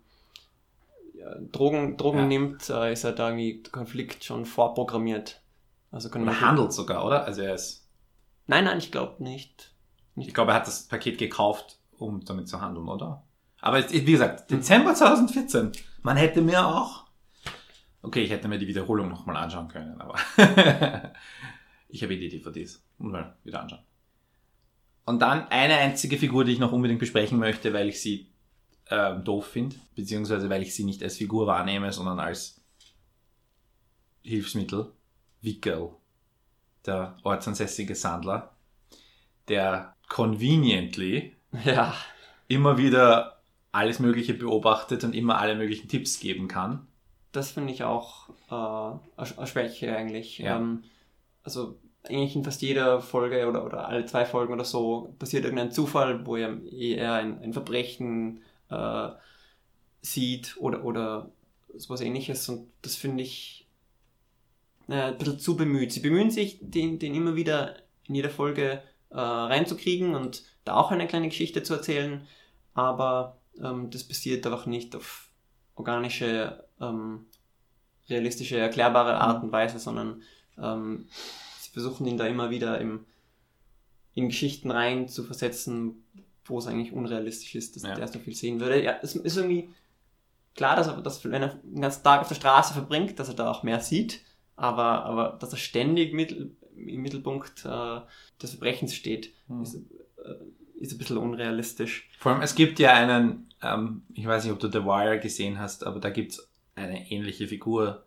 ja, Drogen, Drogen Ja. nimmt, äh, ist halt da irgendwie der Konflikt schon vorprogrammiert. Also können Oder handelt sogar, oder? Also er ist, Nein, nein, ich glaube nicht. ich glaube, er hat das Paket gekauft, um damit zu handeln, oder? Aber wie gesagt, Dezember 2014. Man hätte mir auch. Okay, ich hätte mir die Wiederholung nochmal anschauen können, aber ich habe eh die DVDs. Und mal wieder anschauen. Und dann eine einzige Figur, die ich noch unbedingt besprechen möchte, weil ich sie ähm, doof finde, beziehungsweise weil ich sie nicht als Figur wahrnehme, sondern als Hilfsmittel. Wickel, der ortsansässige Sandler, der conveniently Ja, immer wieder alles Mögliche beobachtet und immer alle möglichen Tipps geben kann. das finde ich auch äh, eine Schwäche eigentlich. Ja. Ähm, also eigentlich in fast jeder Folge oder, oder alle zwei Folgen oder so passiert irgendein Zufall, wo er eher ein, ein Verbrechen äh, sieht oder, oder sowas ähnliches und das finde ich äh, ein bisschen zu bemüht. Sie bemühen sich, den, den immer wieder in jeder Folge äh, reinzukriegen und da auch eine kleine Geschichte zu erzählen, aber ähm, das passiert einfach nicht auf organische, ähm, realistische, erklärbare Art und Weise, sondern ähm, sie versuchen ihn da immer wieder im, in Geschichten rein zu versetzen, wo es eigentlich unrealistisch ist, dass Ja. der so viel sehen würde. Ja, es ist irgendwie klar, dass er, dass, wenn er den ganzen Tag auf der Straße verbringt, dass er da auch mehr sieht, aber, aber dass er ständig mittel, im Mittelpunkt äh, des Verbrechens steht, Hm. ist, äh, ist ein bisschen unrealistisch. Vor allem, es gibt ja einen, ähm, ich weiß nicht, ob du The Wire gesehen hast, aber da gibt's eine ähnliche Figur,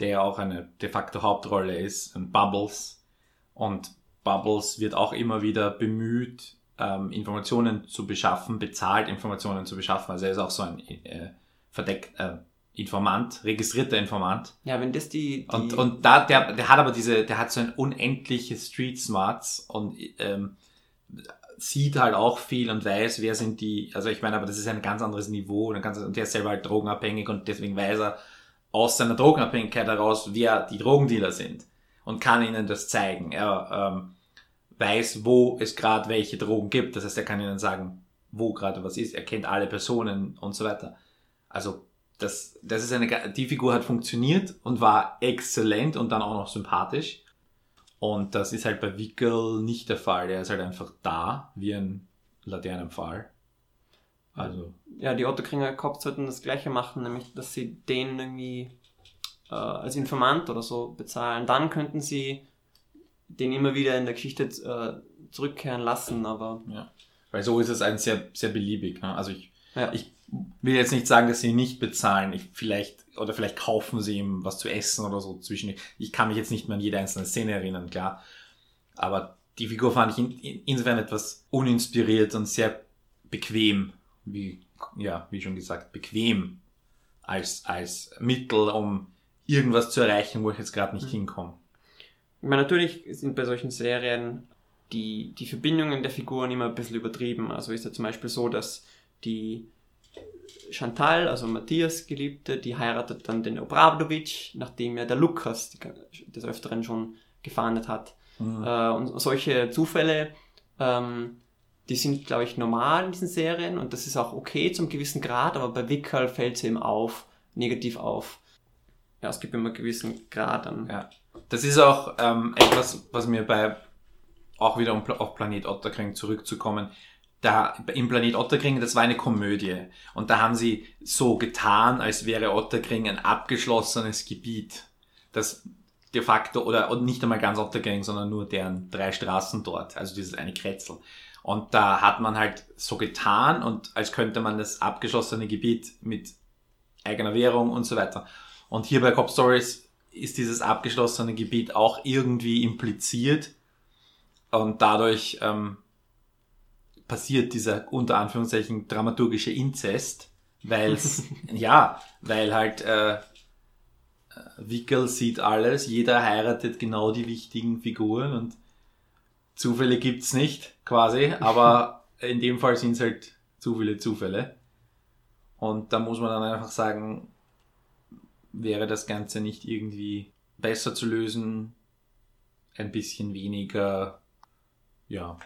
der ja auch eine de facto Hauptrolle ist, ein Bubbles. Und Bubbles wird auch immer wieder bemüht, ähm, Informationen zu beschaffen, bezahlt Informationen zu beschaffen. Also er ist auch so ein äh, verdeckt äh, Informant, registrierter Informant. Ja, wenn das die, die Und, und da, der, der hat aber diese, der hat so ein unendliches Street Smarts und ähm, sieht halt auch viel und weiß, wer sind die, also ich meine, aber das ist ein ganz anderes Niveau und, ganz, und der ist selber halt drogenabhängig und deswegen weiß er aus seiner Drogenabhängigkeit heraus, wer die Drogendealer sind und kann ihnen das zeigen. Er ähm, weiß, wo es gerade welche Drogen gibt, das heißt, er kann ihnen sagen, wo gerade was ist, er kennt alle Personen und so weiter. Also das, das ist eine, die Figur hat funktioniert und war exzellent und dann auch noch sympathisch. Und das ist halt bei Wickel nicht der Fall. Er ist halt einfach da, wie ein Laternenpfahl. Also, ja, die Otterkringer Cops sollten das gleiche machen, nämlich dass sie den irgendwie äh, als Informant oder so bezahlen. Dann könnten sie den immer wieder in der Geschichte äh, zurückkehren lassen, aber ja. Weil so ist es ein sehr, sehr beliebig. Ne? Also ich, ja. ich will jetzt nicht sagen, dass sie ihn nicht bezahlen. Ich, vielleicht, oder vielleicht kaufen sie ihm was zu essen oder so zwischen. Ich kann mich jetzt nicht mehr an jede einzelne Szene erinnern, klar. Aber die Figur fand ich in, in, insofern etwas uninspiriert und sehr bequem, wie, ja, wie schon gesagt, bequem als, als Mittel, um irgendwas zu erreichen, wo ich jetzt gerade nicht Mhm. hinkomme. Ich meine, natürlich sind bei solchen Serien die, die Verbindungen der Figuren immer ein bisschen übertrieben. Also ist ja zum Beispiel so, dass die Chantal, also Matthias Geliebte, die heiratet dann den Obradovic, nachdem ja der Lukas die- des Öfteren schon gefahndet hat. Mhm. Äh, und solche Zufälle, ähm, die sind, glaube ich, normal in diesen Serien und das ist auch okay zum gewissen Grad, aber bei Wickerl fällt sie eben auf, negativ auf. Ja, es gibt immer einen gewissen Grad an. Ja. Das ist auch ähm, etwas, was mir bei, auch wieder um auf Planet Otterkring zurückzukommen, da im Planet Otterkring, das war eine Komödie. Und da haben sie so getan, als wäre Otterkring ein abgeschlossenes Gebiet. Das de facto, oder und nicht einmal ganz Otterkring, sondern nur deren drei Straßen dort. Also dieses eine Kretzel. Und da hat man halt so getan und als könnte man das abgeschlossene Gebiet mit eigener Währung und so weiter. Und hier bei Cop Stories ist dieses abgeschlossene Gebiet auch irgendwie impliziert und dadurch ähm, passiert dieser unter Anführungszeichen dramaturgische Inzest, weil ja, weil halt äh, Wickel sieht alles, jeder heiratet genau die wichtigen Figuren und Zufälle gibt's nicht, quasi, aber in dem Fall sind es halt zu viele Zufälle. Und da muss man dann einfach sagen, wäre das Ganze nicht irgendwie besser zu lösen, ein bisschen weniger, ja.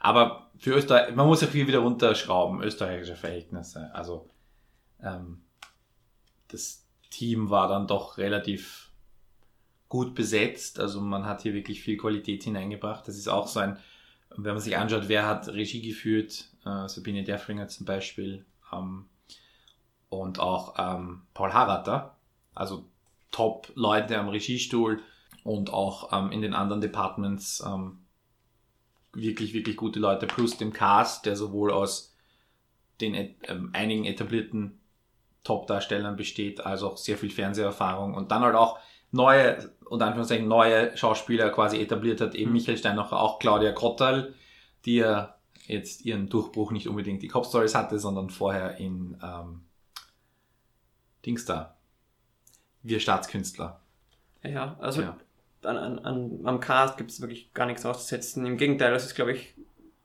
Aber für Österreich, man muss auch viel wieder runterschrauben, österreichische Verhältnisse. Also ähm, das Team war dann doch relativ gut besetzt. Also man hat hier wirklich viel Qualität hineingebracht. Das ist auch so ein, wenn man sich anschaut, wer hat Regie geführt, äh, Sabine Derfringer zum Beispiel ähm, und auch ähm, Paul Harrater, also Top-Leute am Regiestuhl und auch ähm, in den anderen Departments ähm, wirklich, wirklich gute Leute, plus dem Cast, der sowohl aus den ähm, einigen etablierten Top-Darstellern besteht, als auch sehr viel Fernseherfahrung und dann halt auch neue, unter Anführungszeichen neue Schauspieler quasi etabliert hat, eben mhm. Michael Steinacher, auch Claudia Grottal, die ja jetzt ihren Durchbruch nicht unbedingt die Cop Stories hatte, sondern vorher in ähm, Dings da. Wir Staatskünstler. Ja, also ja. An, an, am Cast gibt es wirklich gar nichts auszusetzen. Im Gegenteil, das ist, glaube ich,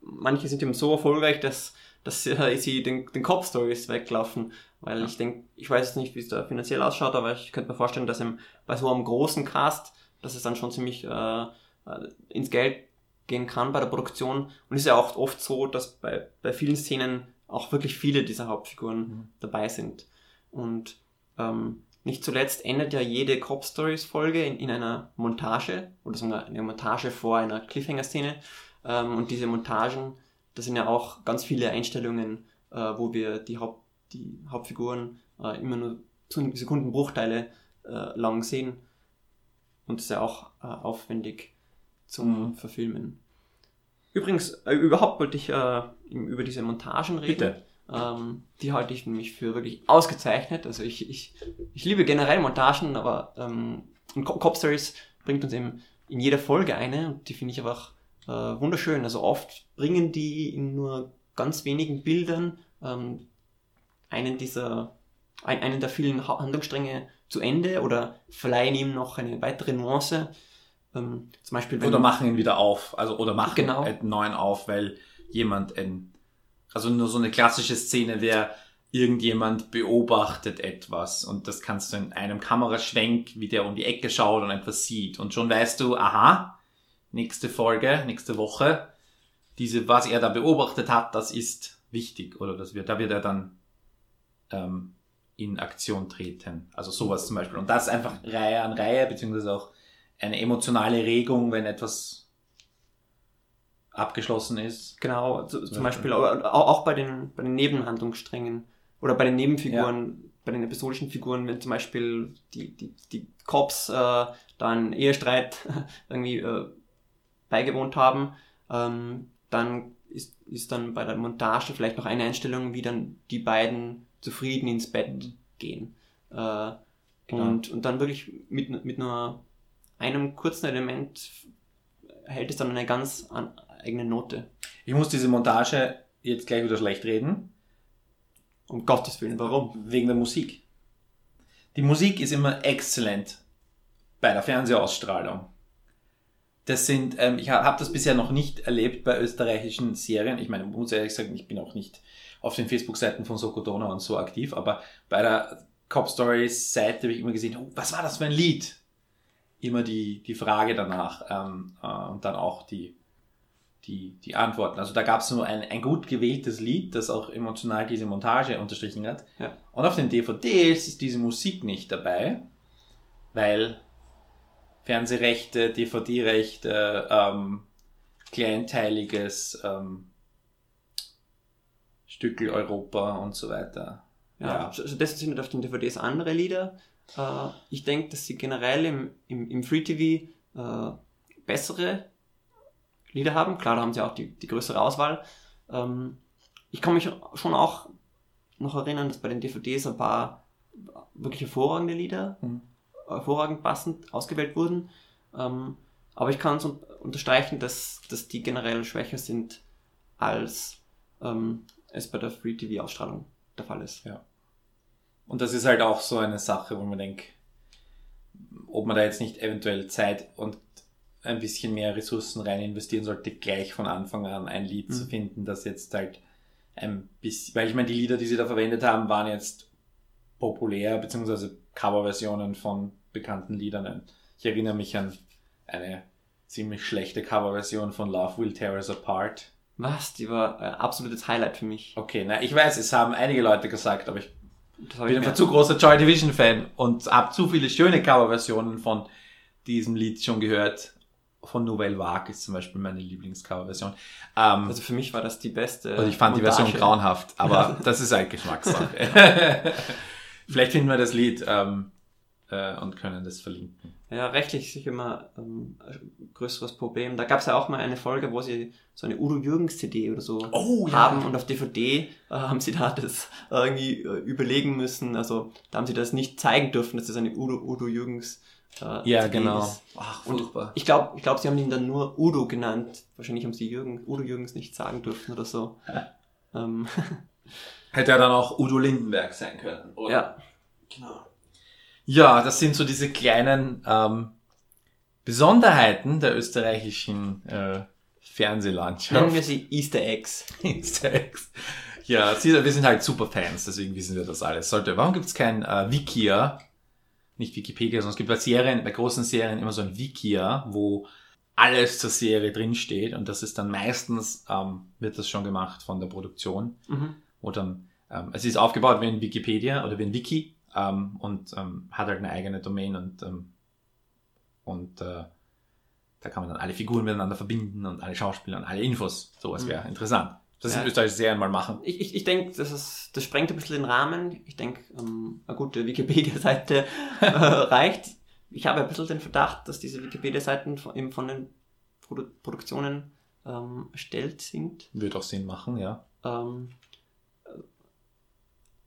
manche sind eben so erfolgreich, dass, dass sie den, den Cop Stories weglaufen. Weil ja. ich denke, ich weiß jetzt nicht, wie es da finanziell ausschaut, aber ich könnte mir vorstellen, dass im, bei so einem großen Cast, dass es dann schon ziemlich äh, äh ins Geld gehen kann bei der Produktion. Und es ist ja auch oft so, dass bei, bei vielen Szenen auch wirklich viele dieser Hauptfiguren mhm. dabei sind. Und ähm, nicht zuletzt endet ja jede Cop Stories Folge in, in einer Montage oder sogar eine Montage vor einer Cliffhanger-Szene. Ähm, und diese Montagen, das sind ja auch ganz viele Einstellungen, äh, wo wir die Haupt die Hauptfiguren äh, immer nur Sekundenbruchteile äh, lang sehen. Und das ist ja auch äh, aufwendig zum mhm. Verfilmen. Übrigens, äh, überhaupt wollte ich äh, über diese Montagen reden. Bitte. Ähm, die halte ich nämlich für wirklich ausgezeichnet. Also ich, ich, ich liebe generell Montagen, aber ähm, Cop Stories bringt uns eben in jeder Folge eine und die finde ich einfach äh, wunderschön. Also oft bringen die in nur ganz wenigen Bildern ähm, einen dieser, ein, einen der vielen Handlungsstränge zu Ende oder verleihen ihm noch eine weitere Nuance. Ähm, zum Beispiel, oder machen ihn wieder auf, also oder machen genau. einen neuen auf, weil jemand ein, also nur so eine klassische Szene wäre, irgendjemand beobachtet etwas und das kannst du in einem Kameraschwenk, wie der um die Ecke schaut und etwas sieht und schon weißt du, aha, nächste Folge, nächste Woche, diese, was er da beobachtet hat, das ist wichtig oder das wird, da wird er dann ähm, in Aktion treten. Also sowas zum Beispiel. Und das einfach Reihe an Reihe, beziehungsweise auch eine emotionale Regung, wenn etwas abgeschlossen ist. Genau, zum, zum Beispiel auch bei den, bei den Nebenhandlungssträngen oder bei den Nebenfiguren, ja. bei den episodischen Figuren, wenn zum Beispiel die, die, die Cops äh, dann Ehestreit irgendwie äh, beigewohnt haben, ähm, dann ist, ist dann bei der Montage vielleicht noch eine Einstellung, wie dann die beiden zufrieden ins Bett gehen. Äh, genau. und, und dann wirklich mit, mit nur einem kurzen Element hält es dann eine ganz an, eigene Note. Ich muss diese Montage jetzt gleich wieder schlecht reden. Um Gottes Willen, warum? Wegen der Musik. Die Musik ist immer exzellent bei der Fernsehausstrahlung. Das sind, ähm, ich habe das bisher noch nicht erlebt bei österreichischen Serien. Ich meine, muss ehrlich sagen, ich bin auch nicht auf den Facebook-Seiten von Sokodona und so aktiv, aber bei der Cop Stories Seite habe ich immer gesehen, oh, was war das für ein Lied? Immer die, die Frage danach ähm, äh, und dann auch die, die, die Antworten. Also da gab es nur ein, ein gut gewähltes Lied, das auch emotional diese Montage unterstrichen hat. Ja. Und auf den DVDs ist diese Musik nicht dabei, weil Fernsehrechte, DVD-Rechte, ähm, kleinteiliges ähm, Stückel Europa und so weiter. Ja, ja. Also das sind auf den DVDs andere Lieder. Äh, ich denke, dass sie generell im, im, im Free TV äh, bessere Lieder haben. Klar, da haben sie auch die, die größere Auswahl. Ähm, ich kann mich schon auch noch erinnern, dass bei den DVDs ein paar wirklich hervorragende Lieder, mhm. hervorragend passend ausgewählt wurden. Ähm, aber ich kann es unterstreichen, dass, dass die generell schwächer sind als ähm, es bei der Free-TV-Ausstrahlung der Fall ist. Ja. Und das ist halt auch so eine Sache, wo man denkt, ob man da jetzt nicht eventuell Zeit und ein bisschen mehr Ressourcen rein investieren sollte, gleich von Anfang an ein Lied Mhm. zu finden, das jetzt halt ein bisschen, weil ich meine, die Lieder, die sie da verwendet haben, waren jetzt populär, beziehungsweise Coverversionen von bekannten Liedern. Ich erinnere mich an eine ziemlich schlechte Coverversion von Love Will Tear Us Apart. Was? Die war ein absolutes Highlight für mich. Okay, na, ich weiß, es haben einige Leute gesagt, aber ich bin ich einfach zu großer Joy Division Fan und habe zu viele schöne Coverversionen von diesem Lied schon gehört. Von Nouvelle Vague ist zum Beispiel meine Lieblingscoverversion. Ähm, also für mich war das die beste. und ich fand die Version Montage. grauenhaft, aber das ist halt Geschmackssache. Vielleicht finden wir das Lied ähm, äh, und können das verlinken. Ja, rechtlich sicher immer ähm, ein größeres Problem. Da gab es ja auch mal eine Folge, wo sie so eine Udo Jürgens CD oder so Oh, ja. haben und auf DVD äh, haben sie da das irgendwie äh, überlegen müssen. Also da haben sie das nicht zeigen dürfen, dass das eine Udo, Udo Jürgens äh, Ja, genau. Ach, Und furchtbar. ich glaube, ich glaub, sie haben ihn dann nur Udo genannt. Wahrscheinlich haben sie Jürgen, Udo Jürgens nicht sagen dürfen oder so. ähm, Hätte ja dann auch Udo Lindenberg sein können. Oder? ja, Genau. Ja, das sind so diese kleinen ähm, Besonderheiten der österreichischen äh, nennen Fernsehlandschaft. wir sie Easter Eggs. Easter Eggs. Ja, sie, wir sind halt super Fans, deswegen wissen wir das alles. Sollte, warum gibt es kein äh, Wikia? Nicht Wikipedia, sondern es gibt bei Serien, bei großen Serien immer so ein Wikia, wo alles zur Serie drinsteht und das ist dann meistens, ähm, wird das schon gemacht von der Produktion Mhm. dann, ähm, es ist aufgebaut wie ein Wikipedia oder wie ein Wiki ähm, und ähm, hat halt eine eigene Domain und, ähm, und äh, da kann man dann alle Figuren miteinander verbinden und alle Schauspieler und alle Infos. Sowas wäre interessant. Das Ja. in österreichischen Serien mal machen. Ich, ich, ich denke, das, ist- das sprengt ein bisschen den Rahmen. Ich denke, ähm, eine gute Wikipedia-Seite äh, reicht. Ich habe ein bisschen den Verdacht, dass diese Wikipedia-Seiten von, eben von den Produ Produktionen ähm, erstellt sind. Würde auch Sinn machen, ja. Ähm,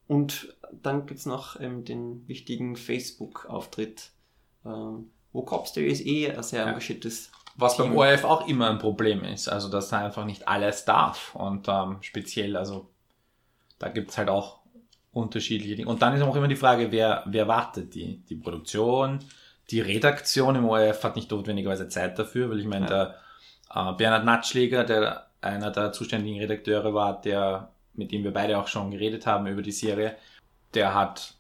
und dann gibt's noch ähm, den wichtigen Facebook-Auftritt, ähm, wo Copster ist eh ein sehr Ja. engagiertes Was beim Team. ORF auch immer ein Problem ist, also dass da einfach nicht alles darf und ähm, speziell, also da gibt's halt auch unterschiedliche Dinge. Und dann ist auch immer die Frage, wer, wer wartet die? Die Produktion, die Redaktion im ORF hat nicht notwendigerweise Zeit dafür, weil ich meine, der äh, Bernhard Natschläger, der einer der zuständigen Redakteure war, der, mit dem wir beide auch schon geredet haben über die Serie, der hat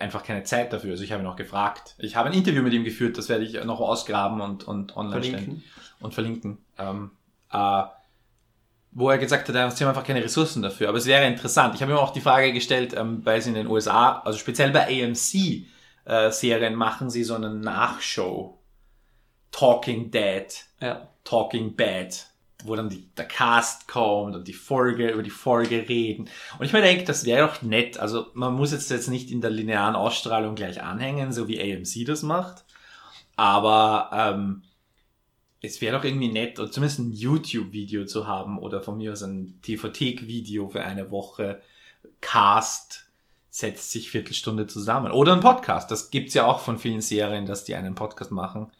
einfach keine Zeit dafür. Also ich habe ihn auch gefragt. Ich habe ein Interview mit ihm geführt, das werde ich noch ausgraben und, und online stellen Verlinken. und verlinken. Ähm, äh, wo er gesagt hat, er hat einfach keine Ressourcen dafür. Aber es wäre interessant. Ich habe ihm auch die Frage gestellt, ähm, weil sie in den USA, also speziell bei AMC äh, machen sie so eine Nachshow. Talking Dead, Ja. Talking Bad, wo dann die, der Cast kommt und die Folge, über die Folge reden. Und ich mir denke, das wäre doch nett. Also man muss jetzt, jetzt nicht in der linearen Ausstrahlung gleich anhängen, so wie AMC das macht. Aber ähm, es wäre doch irgendwie nett, oder zumindest ein YouTube-Video zu haben oder von mir aus ein TV-Video für eine Woche. Cast setzt sich Viertelstunde zusammen. Oder ein Podcast. Das gibt's ja auch von vielen Serien, dass die einen Podcast machen.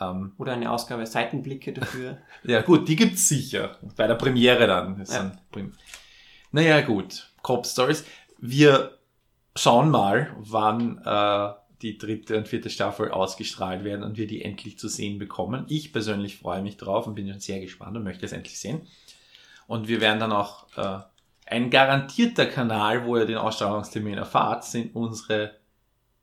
Ähm, Oder eine Ausgabe Seitenblicke dafür. ja gut, die gibt's sicher. Bei der Premiere dann. Ja. dann Prim naja gut, Cop Stories. Wir schauen mal, wann äh, die dritte und vierte Staffel ausgestrahlt werden und wir die endlich zu sehen bekommen. Ich persönlich freue mich drauf und bin schon sehr gespannt und möchte es endlich sehen. Und wir werden dann auch äh, ein garantierter Kanal, wo ihr den Ausstrahlungstermin erfahrt, sind unsere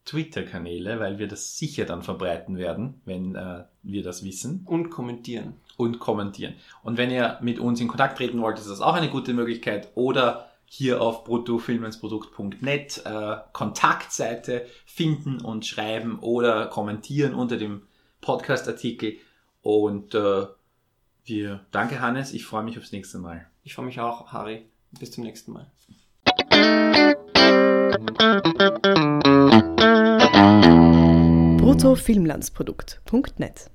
Twitter-Kanäle, weil wir das sicher dann verbreiten werden, wenn äh, wir das wissen Und kommentieren. und kommentieren. Und wenn ihr mit uns in Kontakt treten wollt, ist das auch eine gute Möglichkeit. Oder hier auf bruttofilmensprodukt.net äh, Kontaktseite finden und schreiben oder kommentieren unter dem Podcast-Artikel. Und äh, wir, danke Hannes, ich freue mich aufs nächste Mal. Ich freue mich auch, Harry. Bis zum nächsten Mal. bruttofilmlandsprodukt.net